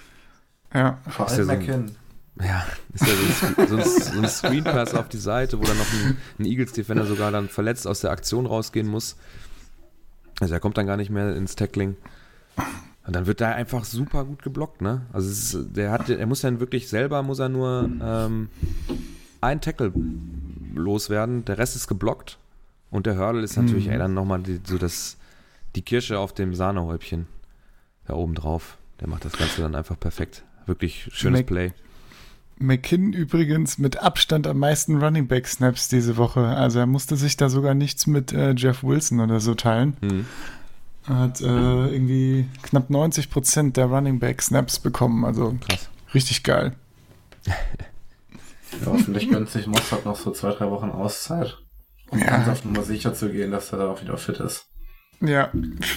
Ja. Vor Ist allem ja so ein- McKinnon. Ja, ist ja so ein, so ein, so ein Screen Pass auf die Seite, wo dann noch ein, ein Eagles Defender sogar dann verletzt aus der Aktion rausgehen muss. Also er kommt dann gar nicht mehr ins Tackling. Und dann wird da einfach super gut geblockt, ne? Also es ist, der hat, er muss dann wirklich selber, muss er nur ähm, ein Tackle loswerden, der Rest ist geblockt. Und der Hurdle ist natürlich, ey, dann nochmal so das, die Kirsche auf dem Sahnehäubchen da oben drauf. Der macht das Ganze dann einfach perfekt. Wirklich schönes Mac- Play. McKinn übrigens mit Abstand am meisten Running Back Snaps diese Woche. Also er musste sich da sogar nichts mit äh, Jeff Wilson oder so teilen. Mhm. Er hat äh, irgendwie knapp 90 Prozent der Running Back Snaps bekommen. Also Krass. richtig geil. Ja, hoffentlich gönnt sich Mossad noch so zwei, drei Wochen Auszeit. Um Ja. ganz auf Nummer sicher zu gehen, dass er da auch wieder fit ist. Ja,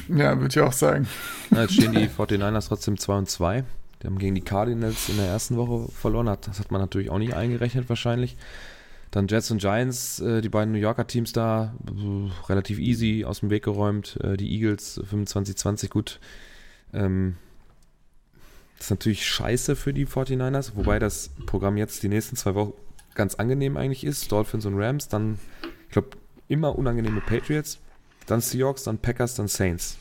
ja, würde ich auch sagen. Ja, jetzt stehen die 49ers trotzdem 2 und 2. Die haben gegen die Cardinals in der ersten Woche verloren. Das hat man natürlich auch nicht eingerechnet wahrscheinlich. Dann Jets und Giants, äh, die beiden New Yorker Teams da, relativ easy aus dem Weg geräumt. Äh, die Eagles 25-20 gut. Ähm, das ist natürlich scheiße für die 49ers, wobei das Programm jetzt die nächsten zwei Wochen ganz angenehm eigentlich ist. Dolphins und Rams, dann, ich glaube, immer unangenehme Patriots, dann Seahawks, dann Packers, dann Saints.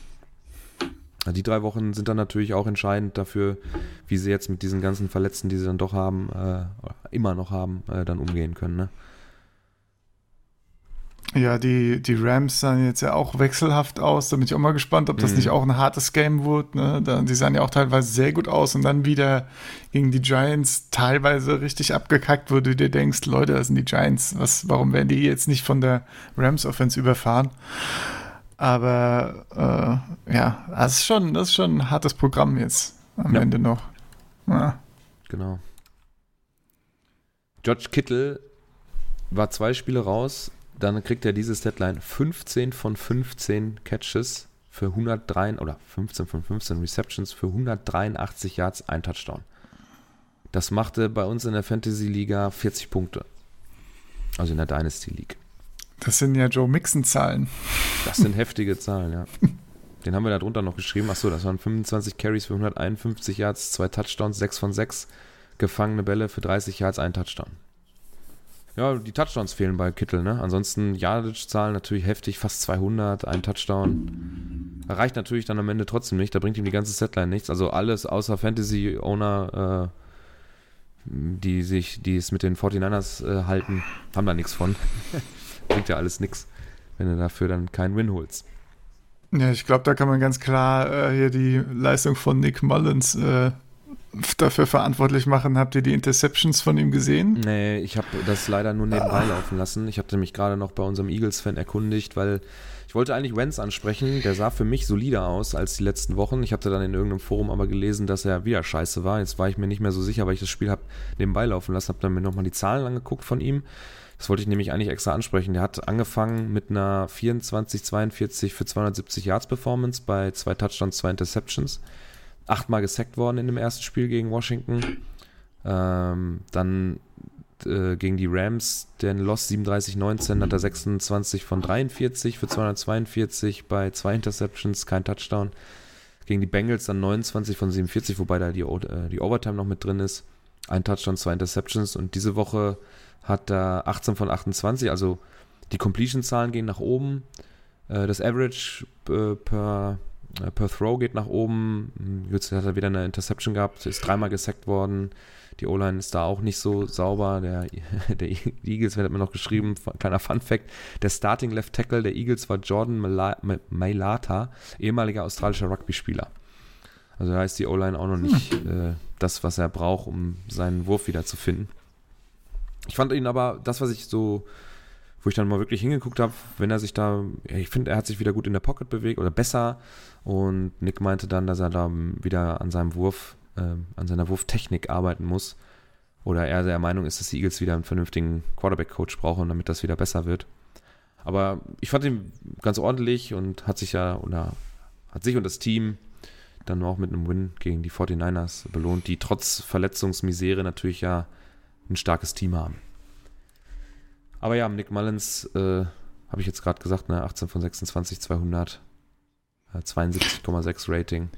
Die drei Wochen sind dann natürlich auch entscheidend dafür, wie sie jetzt mit diesen ganzen Verletzten, die sie dann doch haben, äh, immer noch haben, äh, dann umgehen können. Ne? Ja, die, die Rams sahen jetzt ja auch wechselhaft aus. Da bin ich auch mal gespannt, ob das Mhm. nicht auch ein hartes Game wird. Ne? Da, die sahen ja auch teilweise sehr gut aus und dann wieder gegen die Giants teilweise richtig abgekackt, wo du dir denkst, Leute, das sind die Giants. Was, warum werden die jetzt nicht von der Rams-Offense überfahren? Aber äh, ja, das ist, schon, das ist schon ein hartes Programm jetzt am Ja. Ende noch. Ja. Genau. George Kittle war zwei Spiele raus, dann kriegt er dieses Deadline 15 von 15 Catches für 103 oder 15 von 15 Receptions für 183 Yards, ein Touchdown. Das machte bei uns in der Fantasy Liga 40 Punkte. Also in der Dynasty League. Das sind ja Joe Mixon-Zahlen. Das sind heftige Zahlen, ja. Den haben wir da drunter noch geschrieben. Achso, das waren 25 Carries für 151 Yards, zwei Touchdowns, 6 von 6 gefangene Bälle für 30 Yards, ein Touchdown. Ja, die Touchdowns fehlen bei Kittel, ne? Ansonsten Yardage-Zahlen natürlich heftig, fast 200, ein Touchdown. Reicht natürlich dann am Ende trotzdem nicht, da bringt ihm die ganze Setline nichts. Also alles außer Fantasy-Owner, äh, die sich, die es mit den 49ers äh, halten, haben da nichts von. bringt ja alles nichts, wenn du dafür dann keinen Win holst. Ja, ich glaube, da kann man ganz klar äh, hier die Leistung von Nick Mullins äh, dafür verantwortlich machen. Habt ihr die Interceptions von ihm gesehen? Nee, ich habe das leider nur nebenbei laufen lassen. Ich hatte mich gerade noch bei unserem Eagles-Fan erkundigt, weil ich wollte eigentlich Wentz ansprechen. Der sah für mich solider aus als die letzten Wochen. Ich hatte dann in irgendeinem Forum aber gelesen, dass er wieder scheiße war. Jetzt war ich mir nicht mehr so sicher, weil ich das Spiel habe nebenbei laufen lassen, habe dann mir nochmal die Zahlen angeguckt von ihm. Das wollte ich nämlich eigentlich extra ansprechen. Der hat angefangen mit einer 24-42 für 270 Yards Performance bei zwei Touchdowns, zwei Interceptions. Achtmal gesackt worden in dem ersten Spiel gegen Washington. Ähm, dann äh, gegen die Rams, den Loss 37-19 hat er 26 von 43 für 242 bei zwei Interceptions, kein Touchdown. Gegen die Bengals dann 29 von 47, wobei da die, äh, die Overtime noch mit drin ist. Ein Touchdown, zwei Interceptions und diese Woche hat er 18 von 28, also die Completion-Zahlen gehen nach oben. Äh, das Average äh, per, äh, per Throw geht nach oben. Hm, Jetzt hat er wieder eine Interception gehabt, ist dreimal gesackt worden. Die O-Line ist da auch nicht so sauber. Der, der Eagles, hat mir noch geschrieben, kleiner Fun-Fact: Der Starting Left Tackle der Eagles war Jordan Mailata, ehemaliger australischer Rugby-Spieler. Also da ist die O-Line auch noch nicht äh, das, was er braucht, um seinen Wurf wieder zu finden. Ich fand ihn aber, das, was ich so, wo ich dann mal wirklich hingeguckt habe, wenn er sich da, ich finde, er hat sich wieder gut in der Pocket bewegt oder besser. Und Nick meinte dann, dass er da wieder an seinem Wurf, ähm, an seiner Wurftechnik arbeiten muss. Oder er der Meinung ist, dass die Eagles wieder einen vernünftigen Quarterback-Coach brauchen, damit das wieder besser wird. Aber ich fand ihn ganz ordentlich und hat sich ja, oder hat sich und das Team dann auch mit einem Win gegen die 49ers belohnt, die trotz Verletzungsmisere natürlich ja ein starkes Team haben. Aber ja, Nick Mullins, äh, habe ich jetzt gerade gesagt, ne, 18 von 26, 200, äh, 72,6 Rating.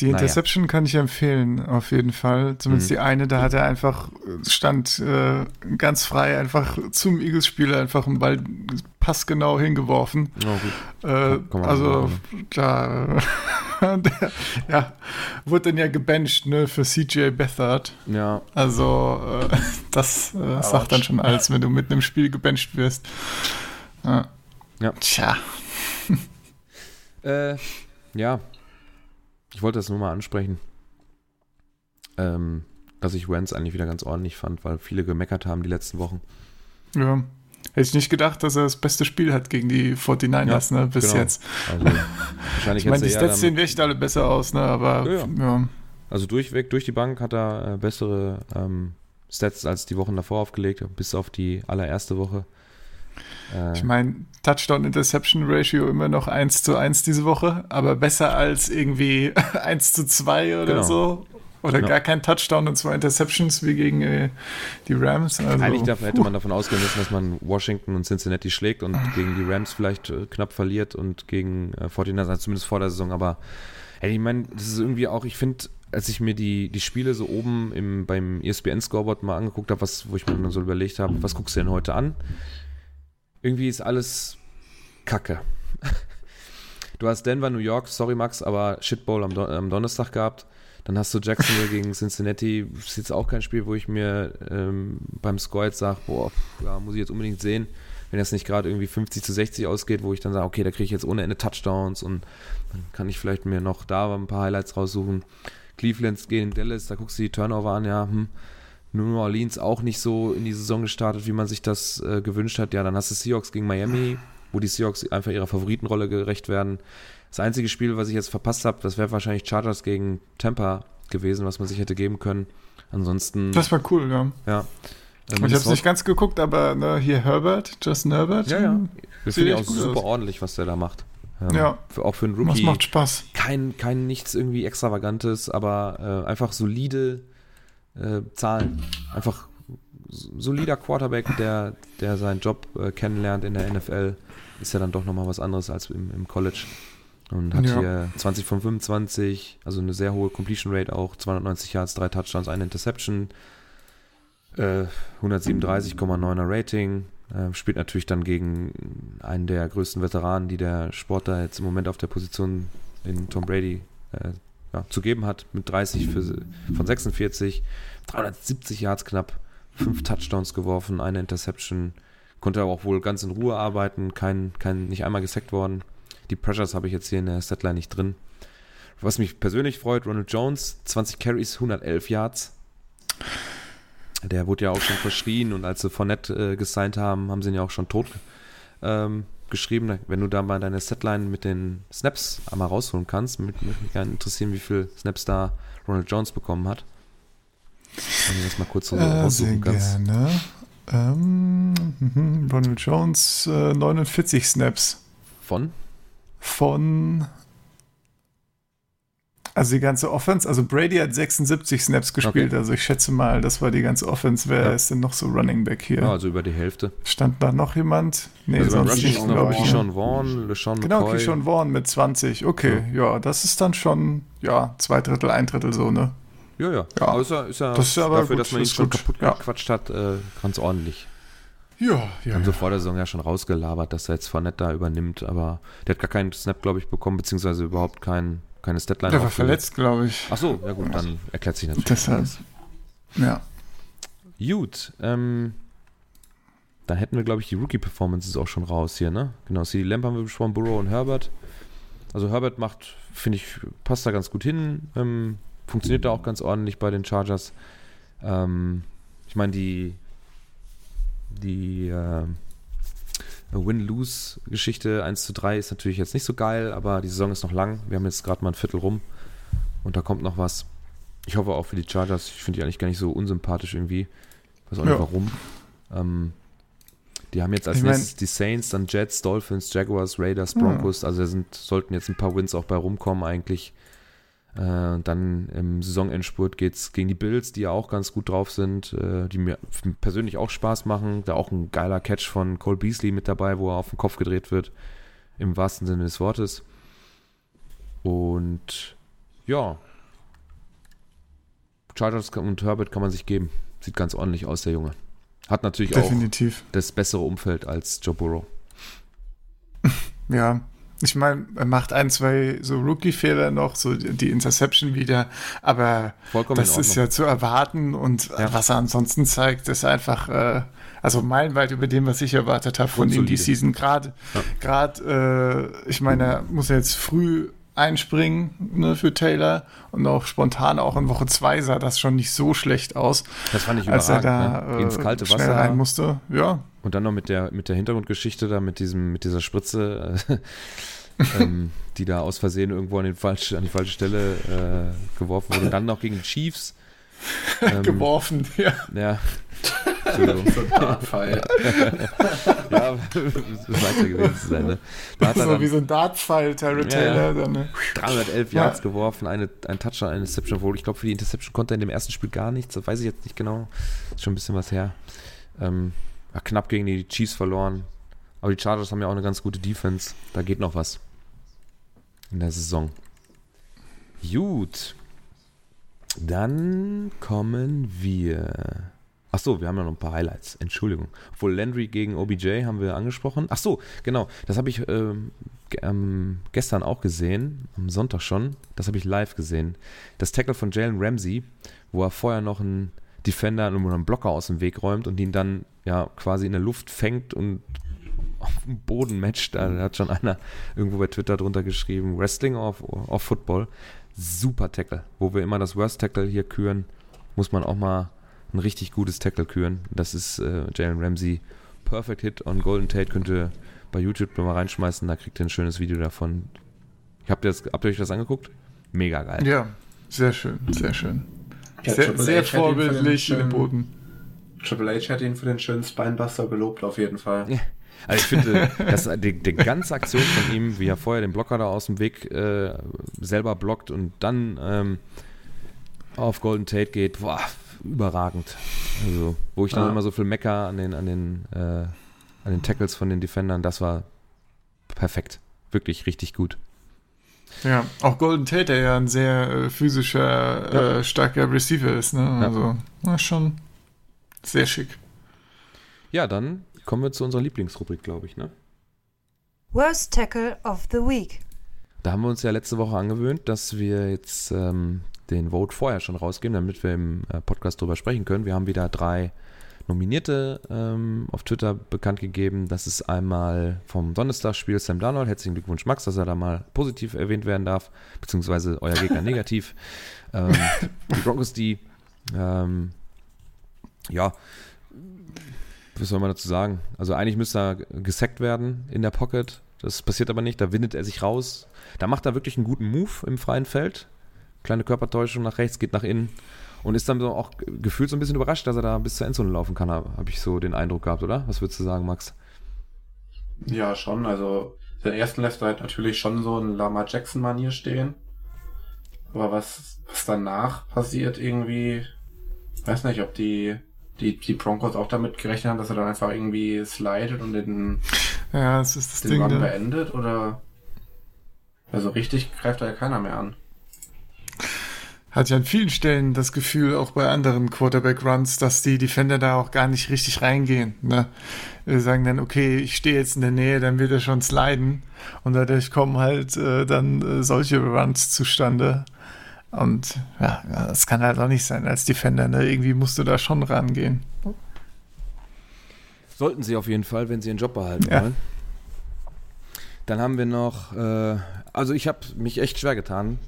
Die Naja. Interception kann ich empfehlen, auf jeden Fall. Zumindest Mhm. die eine, da hat er einfach, äh, stand äh, ganz frei einfach zum Eagles-Spieler einfach einen Ball passgenau hingeworfen. Oh. Äh, also da der, ja, wurde dann ja gebencht ne, für CJ Beathard. Ja, Also äh, das äh, sagt dann schon alles, wenn du mitten im Spiel gebencht wirst. Ja. Ja. Tja. Äh, ja, ich wollte das nur mal ansprechen. Ähm, dass ich Wentz eigentlich wieder ganz ordentlich fand, weil viele gemeckert haben die letzten Wochen. Ja. Hätte ich nicht gedacht, dass er das beste Spiel hat gegen die 49ers, ne, bis genau. jetzt. Also, wahrscheinlich Ich meine, die Stats sehen echt alle besser aus, ne, aber Ja, ja. ja. Also durchweg, durch die Bank hat er äh, bessere ähm, Stats als die Wochen davor aufgelegt, bis auf die allererste Woche. Äh, Ich meine, Touchdown-Interception-Ratio immer noch 1 zu 1 diese Woche, aber besser als irgendwie 1 zu 2 oder Genau. so. Oder Genau. gar kein Touchdown und zwei Interceptions wie gegen äh, die Rams. Also, eigentlich darf, hätte man davon ausgehen müssen, dass man Washington und Cincinnati schlägt und gegen die Rams vielleicht äh, knapp verliert und gegen äh, 49ers, also zumindest vor der Saison. Aber ey, ich meine, das ist irgendwie auch, ich finde, als ich mir die, die Spiele so oben im, beim ESPN-Scoreboard mal angeguckt habe, wo ich mir dann so überlegt habe, was guckst du denn heute an? Irgendwie ist alles Kacke. Du hast Denver, New York, sorry Max, aber Shitbowl am, Don am Donnerstag gehabt. Dann hast du Jacksonville gegen Cincinnati. Das ist jetzt auch kein Spiel, wo ich mir ähm, beim Score jetzt sage, boah, ja, muss ich jetzt unbedingt sehen. Wenn das nicht gerade irgendwie 50 zu 60 ausgeht, wo ich dann sage, okay, da kriege ich jetzt ohne Ende Touchdowns und dann kann ich vielleicht mir noch da ein paar Highlights raussuchen. Cleveland gegen Dallas, da guckst du die Turnover an, ja, hm. New Orleans auch nicht so in die Saison gestartet, wie man sich das äh, gewünscht hat. Ja, dann hast du Seahawks gegen Miami, wo die Seahawks einfach ihrer Favoritenrolle gerecht werden. Das einzige Spiel, was ich jetzt verpasst habe, das wäre wahrscheinlich Chargers gegen Tampa gewesen, was man sich hätte geben können. Ansonsten, Das war cool, ja. ja. Äh, Ich habe es nicht ganz geguckt, aber ne, hier Herbert, Justin Herbert. Ja, ja. Das finde ich auch super aus. ordentlich, was der da macht. Ähm, Ja. Für, auch für einen Das Rookie. macht Spaß. Kein, kein nichts irgendwie Extravagantes, aber äh, einfach solide äh, Zahlen. Einfach solider Quarterback, der, der seinen Job äh, kennenlernt in der NFL. Ist ja dann doch nochmal was anderes als im, im College. Und hat Ja. hier 20 von 25, also eine sehr hohe Completion Rate auch, 290 Yards, drei Touchdowns, eine Interception, äh, 137,9er Rating. Äh, spielt natürlich dann gegen einen der größten Veteranen, die der Sport da jetzt im Moment auf der Position in Tom Brady äh, ja, zu geben hat, mit 30 für, von 46, 370 Yards knapp, fünf Touchdowns geworfen, eine Interception, konnte aber auch wohl ganz in Ruhe arbeiten, kein, kein, nicht einmal gesackt worden. Die Pressures habe ich jetzt hier in der Statline nicht drin. Was mich persönlich freut, Ronald Jones, 20 Carries, 111 Yards. Der wurde ja auch schon verschrien und als sie Fournette äh, gesigned haben, haben sie ihn ja auch schon tot ähm, geschrieben. Wenn du da mal deine Setline mit den Snaps einmal rausholen kannst, mich mich gerne interessieren, wie viel Snaps da Ronald Jones bekommen hat. Wenn du das mal kurz so Äh, raussuchen kannst. gerne. Ähm, mhm, Ronald Jones, äh, 49 Snaps Von? von. Also die ganze Offense, also Brady hat 76 Snaps gespielt, also ich schätze mal, das war die ganze Offense. Wer Ja. ist denn noch so Running Back hier? Ja, also über die Hälfte. Stand da noch jemand? Nee, also sonst nicht, glaube ich. Keyshawn Vaughn, LeSean Genau, McCoy. Keyshawn Vaughn mit 20. Okay, ja. das ist dann schon, ja, zwei Drittel, ein Drittel so, ne? Ja, ja. Ja. Aber ist ja, ist ja Das ist aber dafür, gut, dass man ihn schon gut. kaputt Ja. gequatscht hat, äh, ganz ordentlich. Ja, ja. Haben sie vor der Saison ja schon rausgelabert, dass er jetzt Fournette da übernimmt, aber der hat gar keinen Snap, glaube ich, bekommen, beziehungsweise überhaupt kein, keine Statline. Der war verletzt, glaube ich. Ach so, ja gut, dann erklärt sich natürlich. Deshalb. alles. Ja. Gut, ähm, dann hätten wir, glaube ich, die Rookie-Performances auch schon raus hier, ne? Genau, CD Lamp haben wir besprochen, Burrow und Herbert. Also Herbert macht, finde ich, passt da ganz gut hin, ähm, funktioniert da auch ganz ordentlich bei den Chargers. Ähm, ich meine, die, die äh, Win-Lose-Geschichte 1 zu 3 ist natürlich jetzt nicht so geil, aber die Saison ist noch lang. Wir haben jetzt gerade mal ein Viertel rum und da kommt noch was. Ich hoffe auch für die Chargers. Ich finde die eigentlich gar nicht so unsympathisch irgendwie. Weiß auch nicht Ja. warum. Ähm, die haben jetzt als Ich mein- nächstes die Saints, dann Jets, Dolphins, Jaguars, Raiders, Ja. Broncos. Also da sind, sollten jetzt ein paar Wins auch bei rumkommen eigentlich. Äh, und dann im Saisonendspurt geht es gegen die Bills, die ja auch ganz gut drauf sind, äh, die mir persönlich auch Spaß machen. Da auch ein geiler Catch von Cole Beasley mit dabei, wo er auf den Kopf gedreht wird. Im wahrsten Sinne des Wortes. Und ja. Chargers und Herbert kann man sich geben. Sieht ganz ordentlich aus, der Junge. Hat natürlich auch Definitiv. das bessere Umfeld als Joe Burrow. Ja. Ich meine, er macht ein, zwei so Rookie-Fehler noch, so die Interception wieder, aber Vollkommen das ist ja zu erwarten und Ja. was er ansonsten zeigt, ist einfach, äh, also meilenweit über dem, was ich erwartet habe von ihm die Season. Gerade, ja. gerade, äh, ich meine, er muss jetzt früh einspringen ne, für Taylor und auch spontan auch in Woche 2 sah das schon nicht so schlecht aus. Das fand ich als er da ne? ins kalte Wasser rein musste. Ja. Und dann noch mit der mit der Hintergrundgeschichte da mit diesem mit dieser Spritze, äh, ähm, die da aus Versehen irgendwo an, den falsch, an die falsche Stelle äh, geworfen wurde. Und dann noch gegen Chiefs. Ähm, geworfen, ja. Ja. Entschuldigung. so ein Dartpfeil. ja, ja gewesen zu sein, ne? Da so dann, wie so ein Dartpfeil, Terry ja, Taylor. Dann, ne? 311 ja. Yards geworfen, eine, ein Touchdown, eine Interception, obwohl ich glaube, für die Interception konnte er in dem ersten Spiel gar nichts, das weiß ich jetzt nicht genau. Ist schon ein bisschen was her. Ähm, knapp gegen die Chiefs verloren. Aber die Chargers haben ja auch eine ganz gute Defense. Da geht noch was. In der Saison. Gut. Dann kommen wir Ach so, wir haben ja noch ein paar Highlights. Entschuldigung. Obwohl Landry gegen OBJ haben wir angesprochen. Ach so, genau. Das habe ich ähm, ähm, gestern auch gesehen, am Sonntag schon. Das habe ich live gesehen. Das Tackle von Jalen Ramsey, wo er vorher noch einen Defender oder einen Blocker aus dem Weg räumt und ihn dann ja quasi in der Luft fängt und auf dem Boden matcht. Da hat schon einer irgendwo bei Twitter drunter geschrieben: Wrestling of, of Football. Super Tackle. Wo wir immer das Worst Tackle hier küren, muss man auch mal ein richtig gutes Tackle küren. Das ist äh, Jalen Ramsey. Perfect Hit on Golden Tate könnt ihr bei YouTube mal reinschmeißen, da kriegt ihr ein schönes Video davon. Habt ihr, das, habt ihr euch das angeguckt? Mega geil. Ja, sehr schön, sehr schön. Ja, sehr, sehr vorbildlich in den Boden. Triple H hat ihn für den schönen Spinebuster gelobt, auf jeden Fall. Ja. Also ich finde, dass die, die, ganze Aktion von ihm, wie er vorher den Blocker da aus dem Weg äh, selber blockt und dann ähm, auf Golden Tate geht, boah, überragend. Also, wo ich dann ah. immer so viel mecker an den, an den, äh, an den Tackles von den Defendern, das war perfekt. Wirklich richtig gut. Ja, auch Golden Tate, der ja ein sehr äh, physischer, ja. äh, starker Receiver ist, ne? Also, ja. schon sehr schick. Ja, dann kommen wir zu unserer Lieblingsrubrik, glaube ich, ne? Worst Tackle of the Week. Da haben wir uns ja letzte Woche angewöhnt, dass wir jetzt ähm, den Vote vorher schon rausgeben, damit wir im äh, Podcast drüber sprechen können. Wir haben wieder drei Nominierte ähm, auf Twitter bekannt gegeben. Das ist einmal vom Donnerstagsspiel Sam Darnold. Herzlichen Glückwunsch, Max, dass er da mal positiv erwähnt werden darf, beziehungsweise euer Gegner negativ. Ähm, die Broncos, die, ähm, ja, was soll man dazu sagen? Also eigentlich müsste er gesackt werden in der Pocket. Das passiert aber nicht. Da windet er sich raus. Da macht er wirklich einen guten Move im freien Feld kleine Körpertäuschung nach rechts, geht nach innen und ist dann so auch gefühlt so ein bisschen überrascht, dass er da bis zur Endzone laufen kann, habe ich so den Eindruck gehabt, oder? Was würdest du sagen, Max? Ja, schon. Also der ersten lässt halt natürlich schon so ein Lama Jackson-Manier stehen. Aber was, was danach passiert, irgendwie, weiß nicht, ob die, die, die Broncos auch damit gerechnet haben, dass er dann einfach irgendwie slidet und den, ja, das ist das den Ding, Run ne? beendet oder also richtig greift da ja keiner mehr an hat ja an vielen Stellen das Gefühl, auch bei anderen Quarterback-Runs, dass die Defender da auch gar nicht richtig reingehen. Ne? Wir sagen dann, okay, ich stehe jetzt in der Nähe, dann wird er schon sliden. Und dadurch kommen halt äh, dann äh, solche Runs zustande. Und ja, das kann halt auch nicht sein als Defender. Ne? Irgendwie musst du da schon rangehen. Sollten sie auf jeden Fall, wenn sie ihren Job behalten ja. wollen. Dann haben wir noch, äh, also ich habe mich echt schwer getan,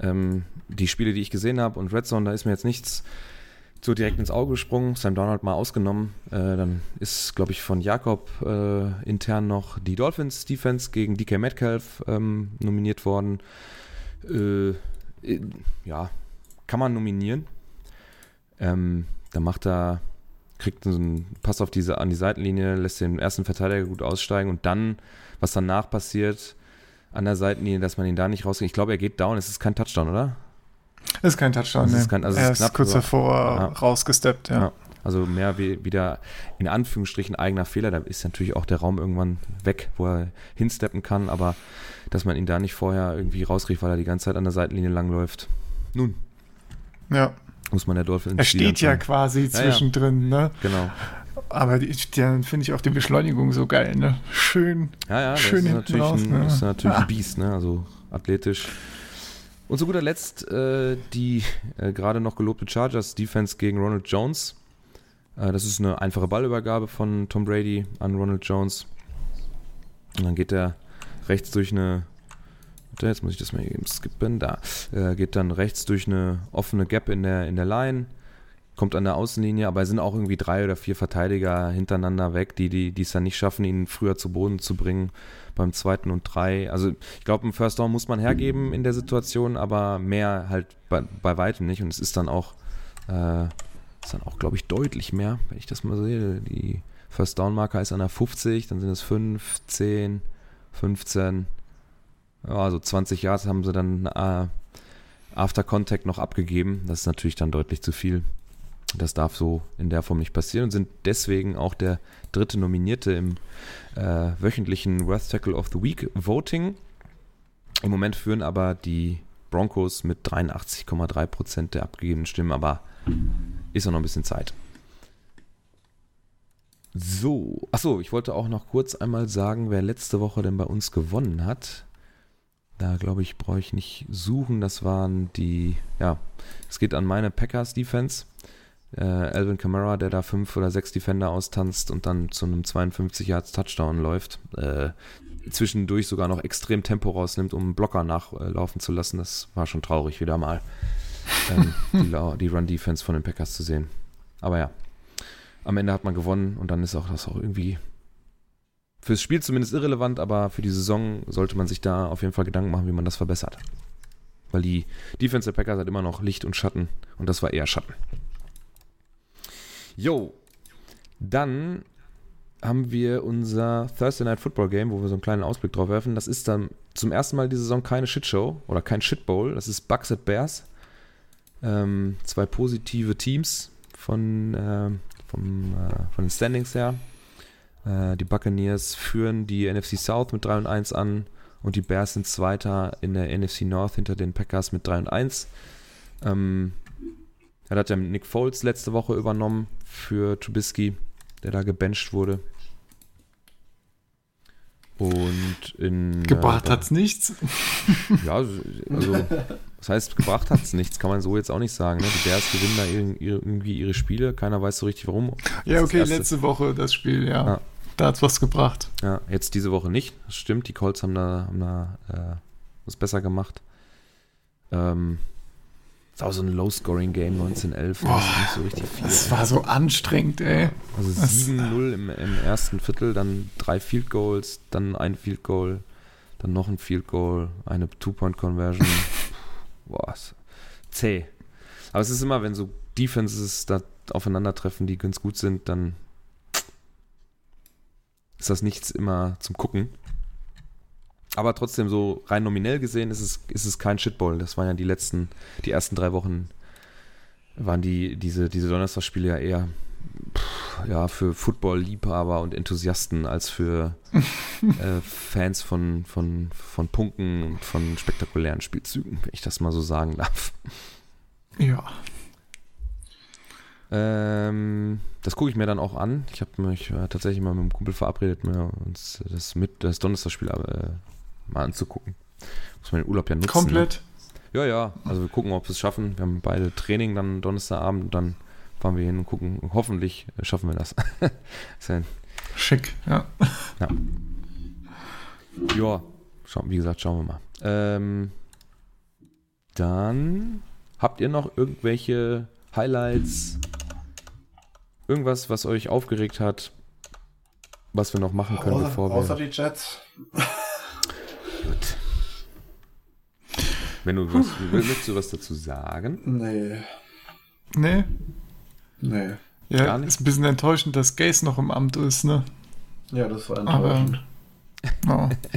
ähm, die Spiele, die ich gesehen habe und Red Zone, da ist mir jetzt nichts so direkt ins Auge gesprungen. Sam Donald mal ausgenommen. Äh, dann ist, glaube ich, von Jakob äh, intern noch die Dolphins Defense gegen DK Metcalf ähm, nominiert worden. Äh, ja, kann man nominieren. Ähm, da macht er, kriegt so einen Pass auf diese, an die Seitenlinie, lässt den ersten Verteidiger gut aussteigen und dann, was danach passiert, an der Seitenlinie, dass man ihn da nicht rausgeht. Ich glaube, er geht down. Es ist kein Touchdown, oder? Es ist kein Touchdown, ne. Ist kein, also er ist, ist kurz davor ja. rausgesteppt, ja. ja. Also mehr wie, wieder in Anführungsstrichen eigener Fehler. Da ist natürlich auch der Raum irgendwann weg, wo er hinsteppen kann, aber dass man ihn da nicht vorher irgendwie rausrief, weil er die ganze Zeit an der Seitenlinie langläuft. Nun. Ja. Muss man der Dolphins Er steht ja quasi zwischendrin, ja, ne? Genau. Aber dann finde ich auch die Beschleunigung so geil, ne? Schön. Ja, ja, schön das ist natürlich, raus, ein, ne? ist natürlich ah. ein Biest, ne? Also athletisch. Und zu guter Letzt äh, die äh, gerade noch gelobte Chargers Defense gegen Ronald Jones. Äh, das ist eine einfache Ballübergabe von Tom Brady an Ronald Jones. Und dann geht er rechts durch eine. Jetzt muss ich das mal eben skippen. Da. Äh, geht dann rechts durch eine offene Gap in der, in der Line. Kommt an der Außenlinie, aber es sind auch irgendwie drei oder vier Verteidiger hintereinander weg, die, die, es dann nicht schaffen, ihn früher zu Boden zu bringen beim zweiten und drei. Also ich glaube, ein First Down muss man hergeben in der Situation, aber mehr halt bei, bei weitem nicht. Und es ist dann auch, äh, ist dann auch, glaube ich, deutlich mehr, wenn ich das mal sehe. Die First Down Marker ist an der 50, dann sind es 5, 10, 15, ja, also 20 Yards haben sie dann äh, After Contact noch abgegeben. Das ist natürlich dann deutlich zu viel. Das darf so in der Form nicht passieren und sind deswegen auch der dritte Nominierte im äh, wöchentlichen Worst Tackle of the Week Voting. Im Moment führen aber die Broncos mit 83,3% der abgegebenen Stimmen, aber ist auch noch ein bisschen Zeit. So, achso, ich wollte auch noch kurz einmal sagen, wer letzte Woche denn bei uns gewonnen hat. Da glaube ich, brauche ich nicht suchen. Das waren die, ja, es geht an meine Packers Defense äh, Alvin Kamara, der da fünf oder sechs Defender austanzt und dann zu einem 52 Yards Touchdown läuft. Äh, zwischendurch sogar noch extrem Tempo rausnimmt, um einen Blocker nachlaufen zu lassen. Das war schon traurig, wieder mal ähm, die, die Run-Defense von den Packers zu sehen. Aber ja, am Ende hat man gewonnen und dann ist auch das auch irgendwie fürs Spiel zumindest irrelevant, aber für die Saison sollte man sich da auf jeden Fall Gedanken machen, wie man das verbessert. Weil die Defense der Packers hat immer noch Licht und Schatten und das war eher Schatten. Jo, dann haben wir unser Thursday Night Football Game, wo wir so einen kleinen Ausblick drauf werfen. Das ist dann zum ersten Mal diese Saison keine Shitshow oder kein Shitbowl. Das ist Bucks at Bears. Ähm, zwei positive Teams von, äh, vom, äh, von den Standings her. Äh, die Buccaneers führen die NFC South mit 3 und 1 an und die Bears sind Zweiter in der NFC North hinter den Packers mit 3 und 1. Ähm, er hat ja Nick Foles letzte Woche übernommen für Trubisky, der da gebencht wurde. Und in. Gebracht äh, hat's nichts. Ja, also, was heißt, gebracht hat's nichts, kann man so jetzt auch nicht sagen. Ne? Die Bears gewinnen da irgendwie ihre Spiele, keiner weiß so richtig warum. Ja, okay, letzte Woche das Spiel, ja. ja. Da hat's was gebracht. Ja, jetzt diese Woche nicht. Das stimmt, die Colts haben da, haben da äh, was besser gemacht. Ähm, das war so ein Low-Scoring-Game 1911. Boah, das, so richtig viel, das war so anstrengend, ey. Also 7-0 im, im, ersten Viertel, dann drei Field Goals, dann ein Field Goal, dann noch ein Field Goal, eine Two-Point-Conversion. Boah, zäh. Aber es ist immer, wenn so Defenses da aufeinandertreffen, die ganz gut sind, dann ist das nichts immer zum Gucken. Aber trotzdem, so rein nominell gesehen, ist es, ist es kein Shitball. Das waren ja die letzten, die ersten drei Wochen, waren die, diese, diese Donnerstagsspiele ja eher pff, ja, für Football-Liebhaber und Enthusiasten als für äh, Fans von, von, von Punkten und von spektakulären Spielzügen, wenn ich das mal so sagen darf. Ja. Ähm, das gucke ich mir dann auch an. Ich habe mich äh, tatsächlich mal mit einem Kumpel verabredet, mir uns das mit das Donnerstagsspiel äh, mal anzugucken. Muss man den Urlaub ja nutzen. Komplett? Ne? Ja, ja. Also wir gucken, ob wir es schaffen. Wir haben beide Training dann Donnerstagabend und dann fahren wir hin und gucken. Hoffentlich schaffen wir das. Schick, ja. Ja. Ja, wie gesagt, schauen wir mal. Ähm, dann habt ihr noch irgendwelche Highlights? Irgendwas, was euch aufgeregt hat, was wir noch machen können, außer, bevor wir. Außer die Jets. Gut. Wenn du was, möchtest du was dazu sagen? Nee. Nee? Nee. Ja, Gar nicht? ist ein bisschen enttäuschend, dass Gaze noch im Amt ist, ne? Ja, das war enttäuschend. Aber, oh.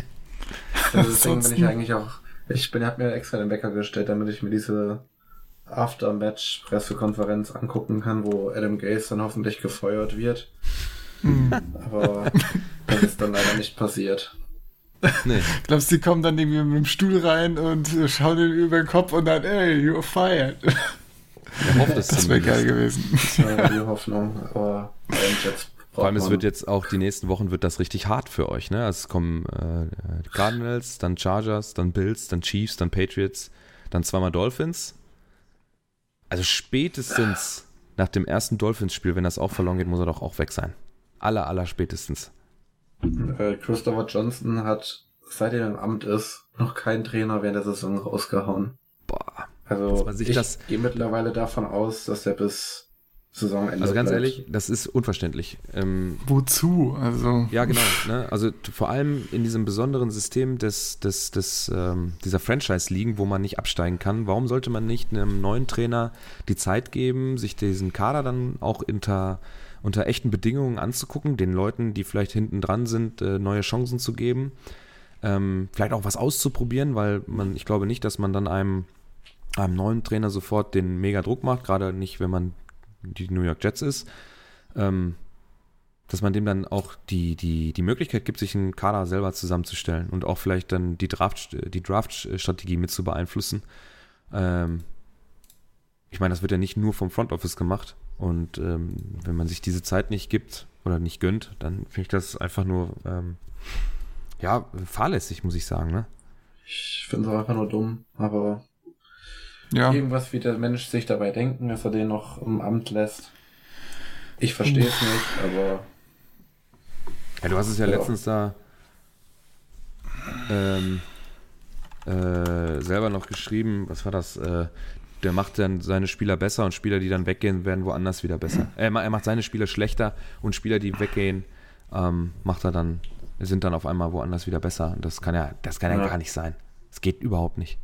deswegen bin ich eigentlich auch. Ich bin, hab mir extra den Wecker gestellt, damit ich mir diese After-Match-Pressekonferenz angucken kann, wo Adam Gaze dann hoffentlich gefeuert wird. Hm. Aber das ist dann leider nicht passiert. Nee. Glaubst du, die kommen dann irgendwie mit dem Stuhl rein und schauen ihn über den Kopf und dann, ey, you're fired. das wäre geil gewesen. Das war die Hoffnung, aber jetzt vor allem, es wird jetzt auch die nächsten Wochen wird das richtig hart für euch, ne? Also es kommen äh, die Cardinals, dann Chargers, dann Bills, dann Chiefs, dann Patriots, dann zweimal Dolphins. Also spätestens nach dem ersten Dolphins-Spiel, wenn das auch verloren geht, muss er doch auch weg sein. Aller, aller spätestens. Äh, Christopher Johnson hat, seit er im Amt ist, noch keinen Trainer während der Saison rausgehauen. Boah. Also ich das- gehe mittlerweile davon aus, dass er bis Saisonende Also ganz bleibt. ehrlich, das ist unverständlich. Ähm, Wozu? Also, Ja, genau. Ne? Also vor allem in diesem besonderen System des, des, des, ähm, dieser Franchise-Ligen, wo man nicht absteigen kann. Warum sollte man nicht einem neuen Trainer die Zeit geben, sich diesen Kader dann auch unter, unter echten Bedingungen anzugucken, den Leuten, die vielleicht hinten dran sind, äh, neue Chancen zu geben? Ähm, vielleicht auch was auszuprobieren, weil man, ich glaube nicht, dass man dann einem, einem neuen Trainer sofort den mega Druck macht, gerade nicht, wenn man die New York Jets ist. Ähm, dass man dem dann auch die, die, die Möglichkeit gibt, sich einen Kader selber zusammenzustellen und auch vielleicht dann die Draft, die Draft-Strategie mit zu beeinflussen. Ähm, ich meine, das wird ja nicht nur vom Front Office gemacht. Und ähm, wenn man sich diese Zeit nicht gibt oder nicht gönnt, dann finde ich das einfach nur ähm, ja, fahrlässig, muss ich sagen, ne? Ich finde es auch einfach nur dumm, aber ja. irgendwas wird der Mensch sich dabei denken, dass er den noch im Amt lässt. Ich verstehe es nicht, aber Ja, du hast es ja Ja. letztens da ähm, äh, selber noch geschrieben, was war das? Äh, der macht dann seine Spieler besser und Spieler, die dann weggehen, werden woanders wieder besser. Äh, er macht seine Spieler schlechter und Spieler, die weggehen, ähm, macht er dann, sind dann auf einmal woanders wieder besser. Und das kann ja, das kann ja, Ja. gar nicht sein. Das geht überhaupt nicht.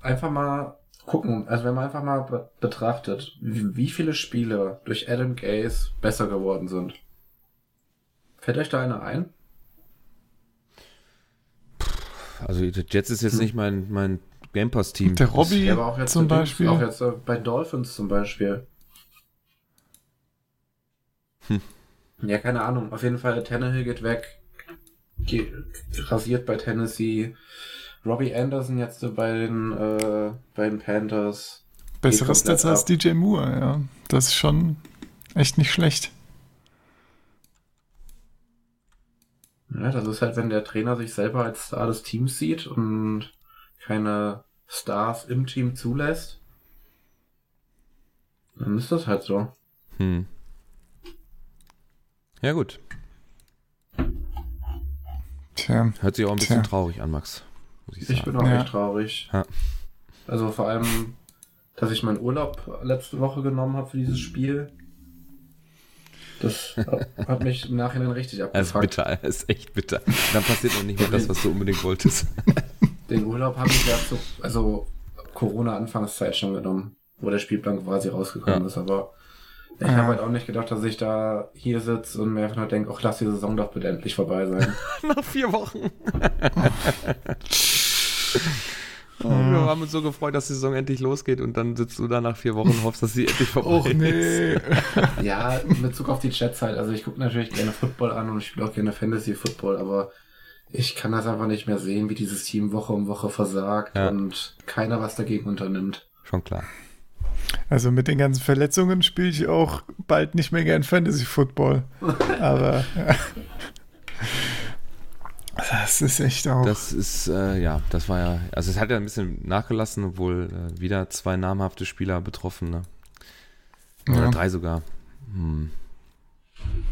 Einfach mal gucken, also wenn man einfach mal be betrachtet, wie, viele Spiele durch Adam Gaze besser geworden sind. Fällt euch da einer ein? Also Jets ist jetzt nicht mein, mein Game Pass-Team. Der Robby Ja, aber auch jetzt zum bei- Beispiel. Auch jetzt äh, bei Dolphins zum Beispiel. Hm. Ja, keine Ahnung. Auf jeden Fall, Tannehill geht weg. Ge rasiert bei Tennessee. Robbie Anderson jetzt so bei den, äh, bei den Panthers. Bessere komplett Stats als. DJ Moore, ja. Das ist schon echt nicht schlecht. Ja, das ist halt, wenn der Trainer sich selber als Star des Teams sieht und keine Stars im Team zulässt. Dann ist das halt so. Hm. Ja gut, Tja, hört sich auch ein bisschen Tja. traurig an, Max. Muss ich sagen. Ich bin auch Ja. echt traurig. Ja. Also vor allem, dass ich meinen Urlaub letzte Woche genommen habe für dieses Spiel. Das hat mich im Nachhinein richtig Es ist abgefuckt. bitter, es ist echt bitter. Dann passiert noch nicht mehr das, was du unbedingt wolltest. Den Urlaub habe ich ja zu, also Corona-Anfangszeit schon genommen, wo der Spielplan quasi rausgekommen Ja. ist. Aber ich Ja. habe halt auch nicht gedacht, dass ich da hier sitze und mir einfach nur denke, ach, lass die Saison doch bitte endlich vorbei sein. Nach vier Wochen. Oh, wir haben uns so gefreut, dass die Saison endlich losgeht und dann sitzt du da nach vier Wochen und hoffst, dass sie endlich vorbei Och ist. nee. ja, in Bezug auf die Chats halt. Also ich gucke natürlich gerne Football an und ich spiele auch gerne Fantasy Football, aber ich kann das einfach nicht mehr sehen, wie dieses Team Woche um Woche versagt Ja. und keiner was dagegen unternimmt. Schon klar. Also mit den ganzen Verletzungen spiele ich auch bald nicht mehr gern Fantasy Football. Aber ja. das ist echt auch. Das ist, äh, ja, das war ja, also es hat ja ein bisschen nachgelassen, obwohl äh, wieder zwei namhafte Spieler betroffen, ne? Oder Ja. drei sogar. Hm.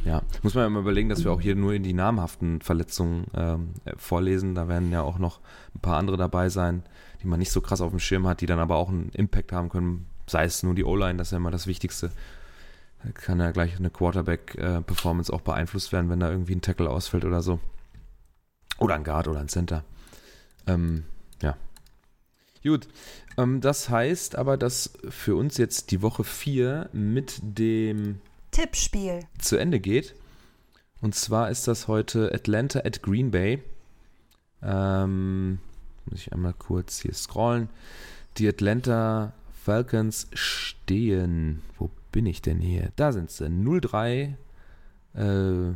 Ja, muss man ja mal überlegen, dass wir auch hier nur in die namhaften Verletzungen ähm, äh, vorlesen. Da werden ja auch noch ein paar andere dabei sein, die man nicht so krass auf dem Schirm hat, die dann aber auch einen Impact haben können. Sei es nur die O-Line, das ist ja immer das Wichtigste. Da kann ja gleich eine Quarterback-Performance auch beeinflusst werden, wenn da irgendwie ein Tackle ausfällt oder so. Oder ein Guard oder ein Center. Ähm, ja. Gut. Ähm, das heißt aber, dass für uns jetzt die Woche 4 mit dem Tippspiel. zu Ende geht. Und zwar ist das heute Atlanta at Green Bay. Ähm, muss ich einmal kurz hier scrollen. Die Atlanta Falcons stehen. Wo bin ich denn hier? Da sind sie. 0-3 äh,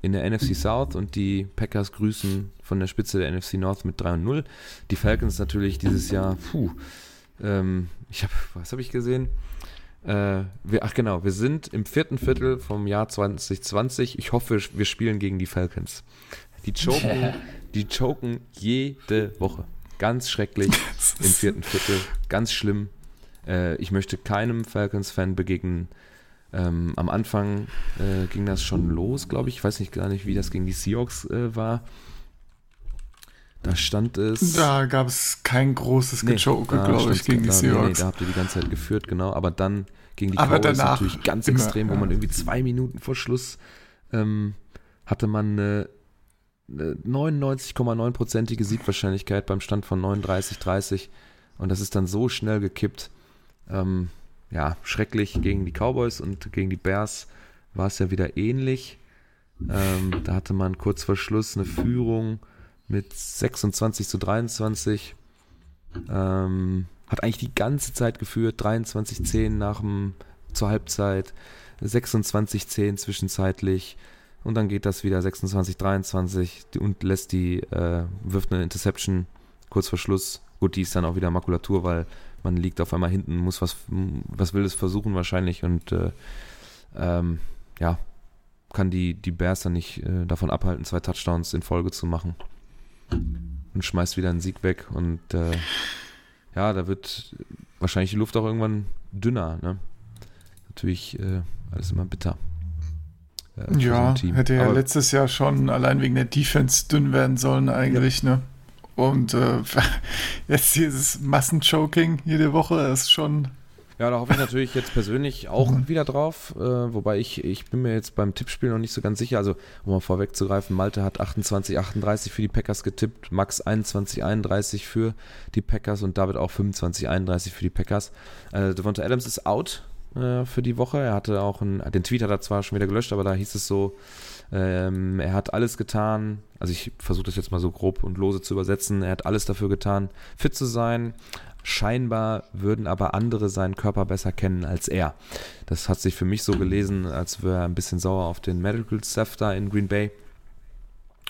in der NFC South und die Packers grüßen von der Spitze der NFC North mit 3 und 0. Die Falcons natürlich dieses Jahr, puh, ähm, ich habe, was habe ich gesehen? Äh, wir, ach genau, wir sind im vierten Viertel vom Jahr 2020. Ich hoffe, wir spielen gegen die Falcons. Die choken, die choken jede Woche. Ganz schrecklich im vierten Viertel. Ganz schlimm. Äh, ich möchte keinem Falcons-Fan begegnen. Ähm, am Anfang äh, ging das schon los, glaube ich. Ich weiß nicht gar nicht, wie das gegen die Seahawks äh, war. Da stand es. Da gab es kein großes Nee, glaube ich, gegen die da, nee, Nee, Seahawks. da habt ihr die ganze Zeit geführt, genau. Aber dann gegen die Aber Cowboys natürlich ganz immer, extrem, wo man irgendwie zwei Minuten vor Schluss ähm, hatte man eine, eine 99,9-prozentige Siegwahrscheinlichkeit beim Stand von 39, 30. Und das ist dann so schnell gekippt. Ähm, ja, schrecklich gegen die Cowboys und gegen die Bears war es ja wieder ähnlich. Ähm, da hatte man kurz vor Schluss eine Führung mit 26 zu 23. Ähm, hat eigentlich die ganze Zeit geführt, 23-10 nach dem, zur Halbzeit, 26-10 zwischenzeitlich und dann geht das wieder 26-23 die- und lässt die, äh, wirft eine Interception kurz vor Schluss. Gut, die ist dann auch wieder Makulatur, weil man liegt auf einmal hinten, muss was, was will es versuchen wahrscheinlich und äh, ähm, ja, kann die, die Bears dann nicht äh, davon abhalten, zwei Touchdowns in Folge zu machen. Und schmeißt wieder einen Sieg weg und äh, ja, da wird wahrscheinlich die Luft auch irgendwann dünner. Ne? Natürlich äh, alles immer bitter. äh, so Ja, Team. hätte ja Aber letztes Jahr schon allein wegen der Defense dünn werden sollen eigentlich, ne? Und äh, jetzt dieses Massenchoking jede Woche ist schon Ja, da hoffe ich natürlich jetzt persönlich auch wieder drauf. Äh, wobei ich, ich bin mir jetzt beim Tippspiel noch nicht so ganz sicher. Also, um mal vorwegzugreifen, Malte hat 28, 38 für die Packers getippt, Max 21, 31 für die Packers und David auch 25, 31 für die Packers. Äh, Devonta Adams ist out äh, für die Woche. Er hatte auch einen, den Tweet hat er zwar schon wieder gelöscht, aber da hieß es so, ähm, er hat alles getan, also ich versuche das jetzt mal so grob und lose zu übersetzen, er hat alles dafür getan, fit zu sein. Scheinbar würden aber andere seinen Körper besser kennen als er. Das hat sich für mich so gelesen, als wäre er ein bisschen sauer auf den Medical Staff da in Green Bay.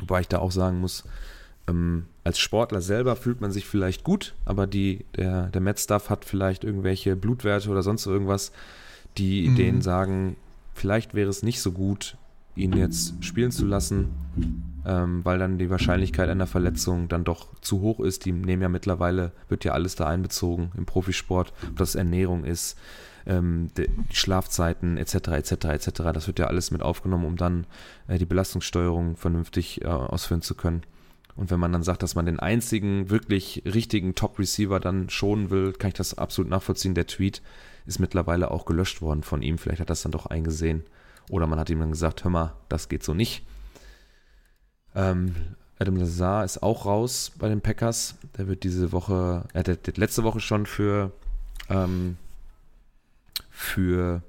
Wobei ich da auch sagen muss, ähm, als Sportler selber fühlt man sich vielleicht gut, aber die, der, der Med-Staff hat vielleicht irgendwelche Blutwerte oder sonst irgendwas, die Mhm. denen sagen, vielleicht wäre es nicht so gut, ihn jetzt spielen zu lassen, ähm, weil dann die Wahrscheinlichkeit einer Verletzung dann doch zu hoch ist. Die nehmen ja mittlerweile, wird ja alles da einbezogen im Profisport, ob das Ernährung ist, ähm, die Schlafzeiten etc. etc. etc. Das wird ja alles mit aufgenommen, um dann äh, die Belastungssteuerung vernünftig äh, ausführen zu können. Und wenn man dann sagt, dass man den einzigen wirklich richtigen Top-Receiver dann schonen will, kann ich das absolut nachvollziehen. Der Tweet ist mittlerweile auch gelöscht worden von ihm. Vielleicht hat das dann doch eingesehen. Oder man hat ihm dann gesagt, hör mal, das geht so nicht. Ähm, Adam Lazar ist auch raus bei den Packers. Der wird diese Woche, er hat der hat letzte Woche schon für, ähm, für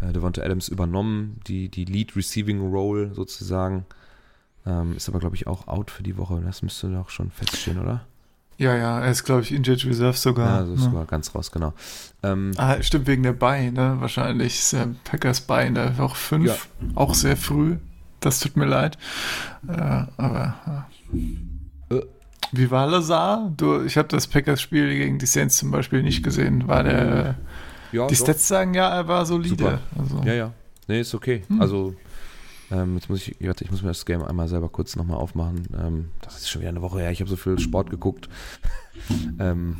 äh, Devonta Adams übernommen, die, die Lead Receiving Role sozusagen. Ähm, ist aber, glaube ich, auch out für die Woche. Das müsste doch schon feststehen, oder? Ja, ja, er ist, glaube ich, Injured Reserve sogar. Ja, also ist ne? sogar ganz raus, genau. Ähm, Ah, stimmt, wegen der Bein, ne? Wahrscheinlich ist der Packers Bein da auch fünf. Ja. Auch sehr früh. Das tut mir leid. Äh, aber. Äh. Wie war Lazar? Du, ich habe das Packers-Spiel gegen die Saints zum Beispiel nicht gesehen. War der. ja, die doch. Stats sagen ja, er war solide. Also, Ja, ja. Nee, ist okay. Hm. Also, ähm, jetzt muss ich, warte, ich muss mir das Game einmal selber kurz nochmal aufmachen. Ähm, das ist schon wieder eine Woche her. Ich habe so viel Sport geguckt. ähm,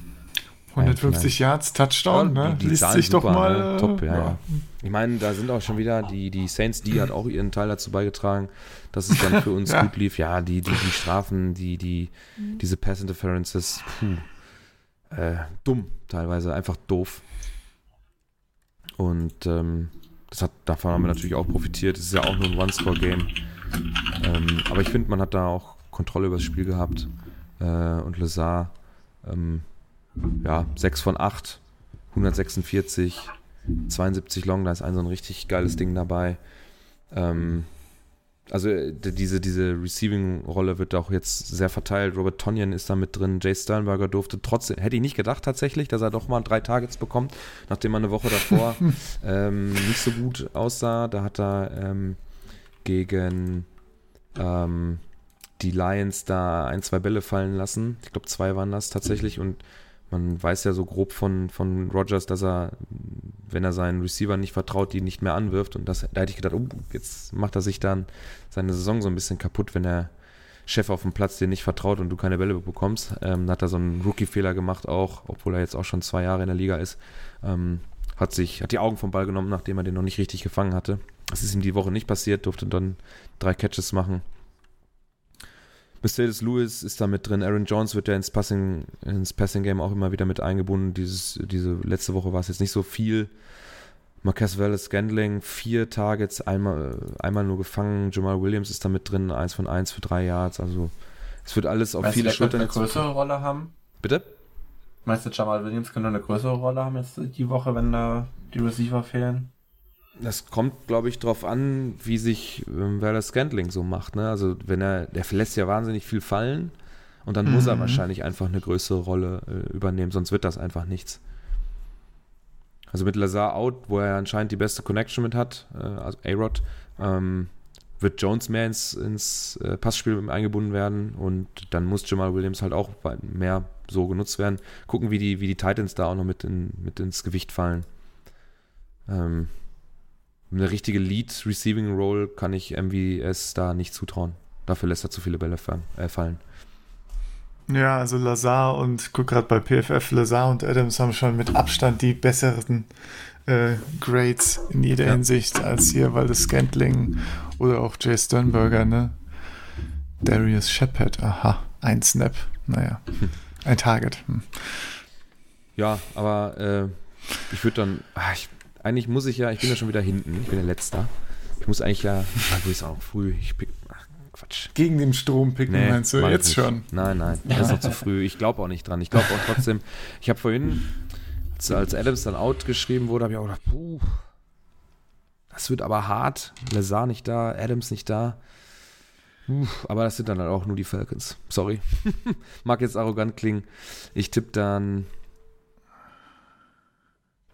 150 Yards, Touchdown, Ja, ne? die- die Liest sich doch super, mal. ne? äh, Top, ja, ja. ich meine, da sind auch schon wieder die, die Saints, die hat auch ihren Teil dazu beigetragen, dass es dann für uns Ja. gut lief. Ja, die, die, die Strafen, die, die, diese Pass Interferences, puh, äh, dumm teilweise, einfach doof. Und ähm, das hat, davon haben wir natürlich auch profitiert. Es ist ja auch nur ein One-Score-Game. Ähm, aber ich finde, man hat da auch Kontrolle über das Spiel gehabt. Äh, und Lazar, ähm, ja, 6 von 8, 146, 72 Long, da ist ein so ein richtig geiles Ding dabei. Ähm, also äh, diese, diese Receiving-Rolle wird auch jetzt sehr verteilt. Robert Tonyan ist da mit drin. Jay Sternberger durfte trotzdem, hätte ich nicht gedacht tatsächlich, dass er doch mal drei Targets bekommt, nachdem er eine Woche davor ähm, nicht so gut aussah. Da hat er ähm, gegen ähm, die Lions da ein, zwei Bälle fallen lassen. Ich glaube, zwei waren das tatsächlich. Und man weiß ja so grob von, von Rogers, dass er, wenn er seinen Receiver nicht vertraut, die nicht mehr anwirft. Und das, da hätte ich gedacht, oh, jetzt macht er sich dann seine Saison so ein bisschen kaputt, wenn er Chef auf dem Platz dir nicht vertraut und du keine Bälle bekommst. Ähm, hat er so einen Rookie-Fehler gemacht auch, obwohl er jetzt auch schon zwei Jahre in der Liga ist. Ähm, hat sich, hat die Augen vom Ball genommen, nachdem er den noch nicht richtig gefangen hatte. Das ist ihm die Woche nicht passiert, durfte dann drei Catches machen. Mercedes Lewis ist da mit drin. Aaron Jones wird ja ins Passing, ins Passing Game auch immer wieder mit eingebunden. Dieses, diese letzte Woche war es jetzt nicht so viel. Marquez Wallace Scandling, vier Targets, einmal, einmal nur gefangen. Jamal Williams ist da mit drin, eins von eins für drei Yards. Also es wird alles auf Meinst viele du, Schultern eine größere Rolle haben? Bitte? Meinst du, Jamal Williams könnte eine größere Rolle haben jetzt die Woche, wenn da die Receiver fehlen? Das kommt, glaube ich, drauf an, wie sich ähm, Wallace Scandling so macht. Ne? Also wenn er, der lässt ja wahnsinnig viel fallen und dann muss er Mhm. wahrscheinlich einfach eine größere Rolle äh, übernehmen, sonst wird das einfach nichts. Also mit Lazar out, wo er anscheinend die beste Connection mit hat, äh, also A-Rod, ähm, wird Jones mehr ins, ins äh, Passspiel eingebunden werden und dann muss Jamal Williams halt auch mehr so genutzt werden. Gucken, wie die, wie die Titans da auch noch mit, in, mit ins Gewicht fallen. Ähm, eine richtige Lead-Receiving-Role kann ich MVS da nicht zutrauen. Dafür lässt er zu viele Bälle fallen. Äh, fallen. Ja, also Lazar und guck gerade bei PFF, Lazar und Adams haben schon mit Abstand die besseren äh, Grades in jeder Ja. Hinsicht als hier, weil das Scantling oder auch Jay Sternberger, ne? Darius Shepard, aha, ein Snap, naja, ein Target. Hm. Ja, aber äh, ich würde dann. Ah, ich, eigentlich muss ich ja, ich bin ja schon wieder hinten. Ich bin der Letzter. Ich muss eigentlich ja. Ah, gut, ist auch früh. Ich pick. Ach, Quatsch. Gegen den Strom picken, meinst du jetzt nicht. schon? Nein, nein, das ist noch zu früh. Ich glaube auch nicht dran. Ich glaube auch trotzdem. Ich habe vorhin, als, als Adams dann out geschrieben wurde, habe ich auch gedacht, puh, das wird aber hart. Lazar nicht da, Adams nicht da. Puh, aber das sind dann halt auch nur die Falcons. Sorry. Mag jetzt arrogant klingen. Ich tippe dann.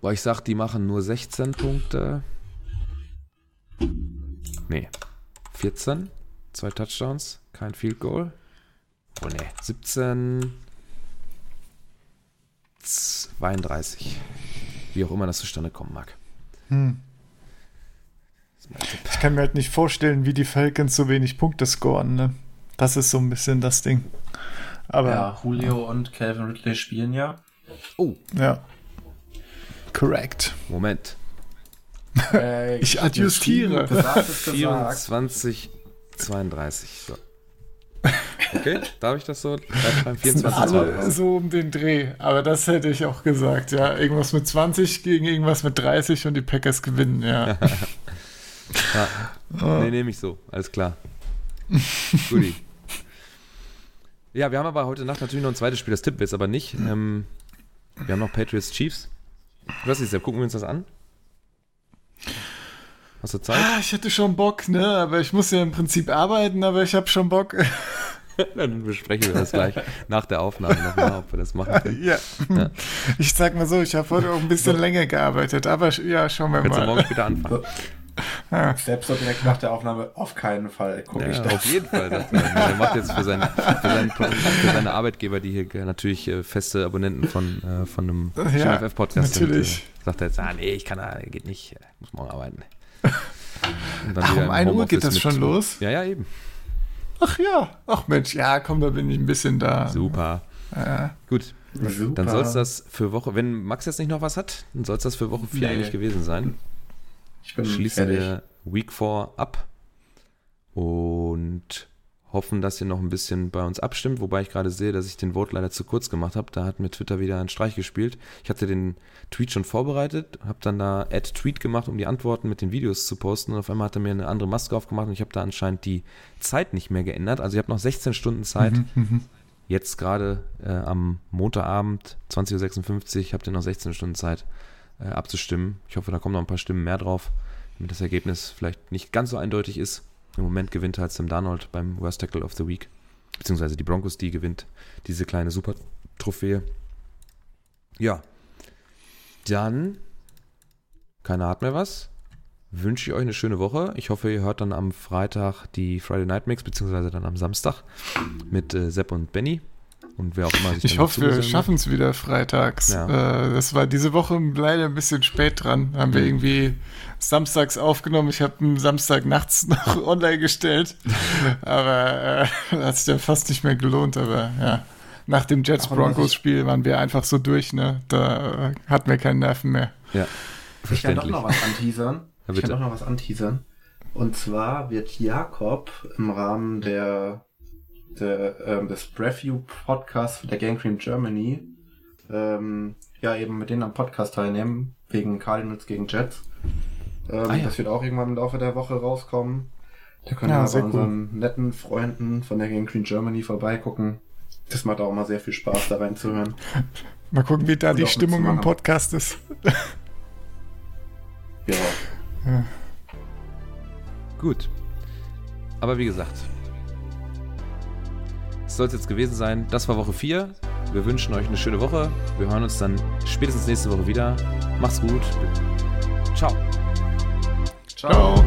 Boah, ich sag, die machen nur 16 Punkte. Nee. 14. Zwei Touchdowns. Kein Field Goal. Oh nee. 17. 32. Wie auch immer das zustande kommen mag. Hm. Ich kann mir halt nicht vorstellen, wie die Falcons so wenig Punkte scoren, ne? Das ist so ein bisschen das Ding. Aber ja, Julio und Calvin Ridley spielen ja. Oh, ja. Correct. Moment. Äh, Ich adjustiere. Gesagt ist gesagt. 24, 32. So. Okay, darf ich das so? 24, Alle 32. so um den Dreh. Aber das hätte ich auch gesagt, ja. Irgendwas mit 20 gegen irgendwas mit 30 und die Packers gewinnen, ja. Ja. Nee, nehme ich so. Alles klar. Guti. Ja, wir haben aber heute Nacht natürlich noch ein zweites Spiel. Das tippen wir jetzt aber nicht. Ähm, wir haben noch Patriots Chiefs. Was ist? Gucken wir uns das an? Hast du Zeit? Ah, ich hätte schon Bock, ne? Aber ich muss ja im Prinzip arbeiten, aber ich habe schon Bock. Dann besprechen wir das gleich nach der Aufnahme nochmal, ob wir das machen können. ja. Ja. Ich sag mal so, ich habe heute auch ein bisschen länger gearbeitet, aber ja, schauen wir Kannst du mal. morgen später anfangen. Selbst so direkt nach der Aufnahme auf keinen Fall gucke ich Ja, das. auf jeden Fall. sagt er. Er macht jetzt für, seinen, für, seinen, für seine Arbeitgeber, die hier natürlich äh, feste Abonnenten von, äh, von einem Ja, FF-Podcast sind, natürlich. äh, sagt er jetzt, ah nee, ich kann, da- geht nicht, äh, muss morgen arbeiten. Ach, um im 1 Uhr geht das schon los? Ja, ja, eben. Ach ja, ach Mensch, ja, komm, da bin ich ein bisschen da. Super. Ja. Gut, Super. dann soll es das für Woche, wenn Max jetzt nicht noch was hat, dann soll es das für Woche 4 Nee. eigentlich gewesen sein. Ich bin Schließen fertig. wir Week 4 ab und hoffen, dass ihr noch ein bisschen bei uns abstimmt, wobei ich gerade sehe, dass ich den Vote leider zu kurz gemacht habe. Da hat mir Twitter wieder einen Streich gespielt. Ich hatte den Tweet schon vorbereitet, habe dann da Add Tweet gemacht, um die Antworten mit den Videos zu posten und auf einmal hat er mir eine andere Maske aufgemacht und ich habe da anscheinend die Zeit nicht mehr geändert. Also ich habe noch 16 Stunden Zeit. Mhm, Jetzt gerade äh, am Montagabend 20.56 Uhr habt ihr noch 16 Stunden Zeit äh, abzustimmen. Ich hoffe, da kommen noch ein paar Stimmen mehr drauf, damit das Ergebnis vielleicht nicht ganz so eindeutig ist. Im Moment gewinnt halt Sam Darnold beim Worst Tackle of the Week. Beziehungsweise die Broncos, die gewinnt diese kleine Super-Trophäe. Ja. Dann, keiner hat mehr was. Wünsche ich euch eine schöne Woche. Ich hoffe, ihr hört dann am Freitag die Friday Night Mix, beziehungsweise dann am Samstag mit äh, Sepp und Benny und wer auch immer sich Ich hoffe, wir schaffen es wieder freitags. Ja. Äh, das war diese Woche leider ein bisschen spät dran. Haben wir Mhm. irgendwie samstags aufgenommen. Ich habe einen Samstag nachts noch online gestellt. aber äh, hat sich dann fast nicht mehr gelohnt. Aber ja, nach dem Jets Aber was Broncos ich- Spiel waren wir einfach so durch. Ne? Da äh, hatten wir keine Nerven mehr. Ja, Ich kann doch noch was anteasern. Ja, ich kann doch noch was anteasern. Und zwar wird Jakob im Rahmen der, der ähm, des Preview Podcasts der Gang Cream Germany ähm, ja eben mit denen am Podcast teilnehmen wegen Cardinals gegen Jets. Ähm, Ah, ja. Das wird auch irgendwann im Laufe der Woche rauskommen. Da können Ja, wir bei cool. unseren netten Freunden von der Gang Cream Germany vorbeigucken. Das macht auch immer sehr viel Spaß, da reinzuhören. Mal gucken, wie da Und die Stimmung im. Podcast ist. Ja. Gut. Aber wie gesagt, es soll es jetzt gewesen sein. Das war Woche 4. Wir wünschen euch eine schöne Woche. Wir hören uns dann spätestens nächste Woche wieder. Macht's gut. Ciao. Ciao.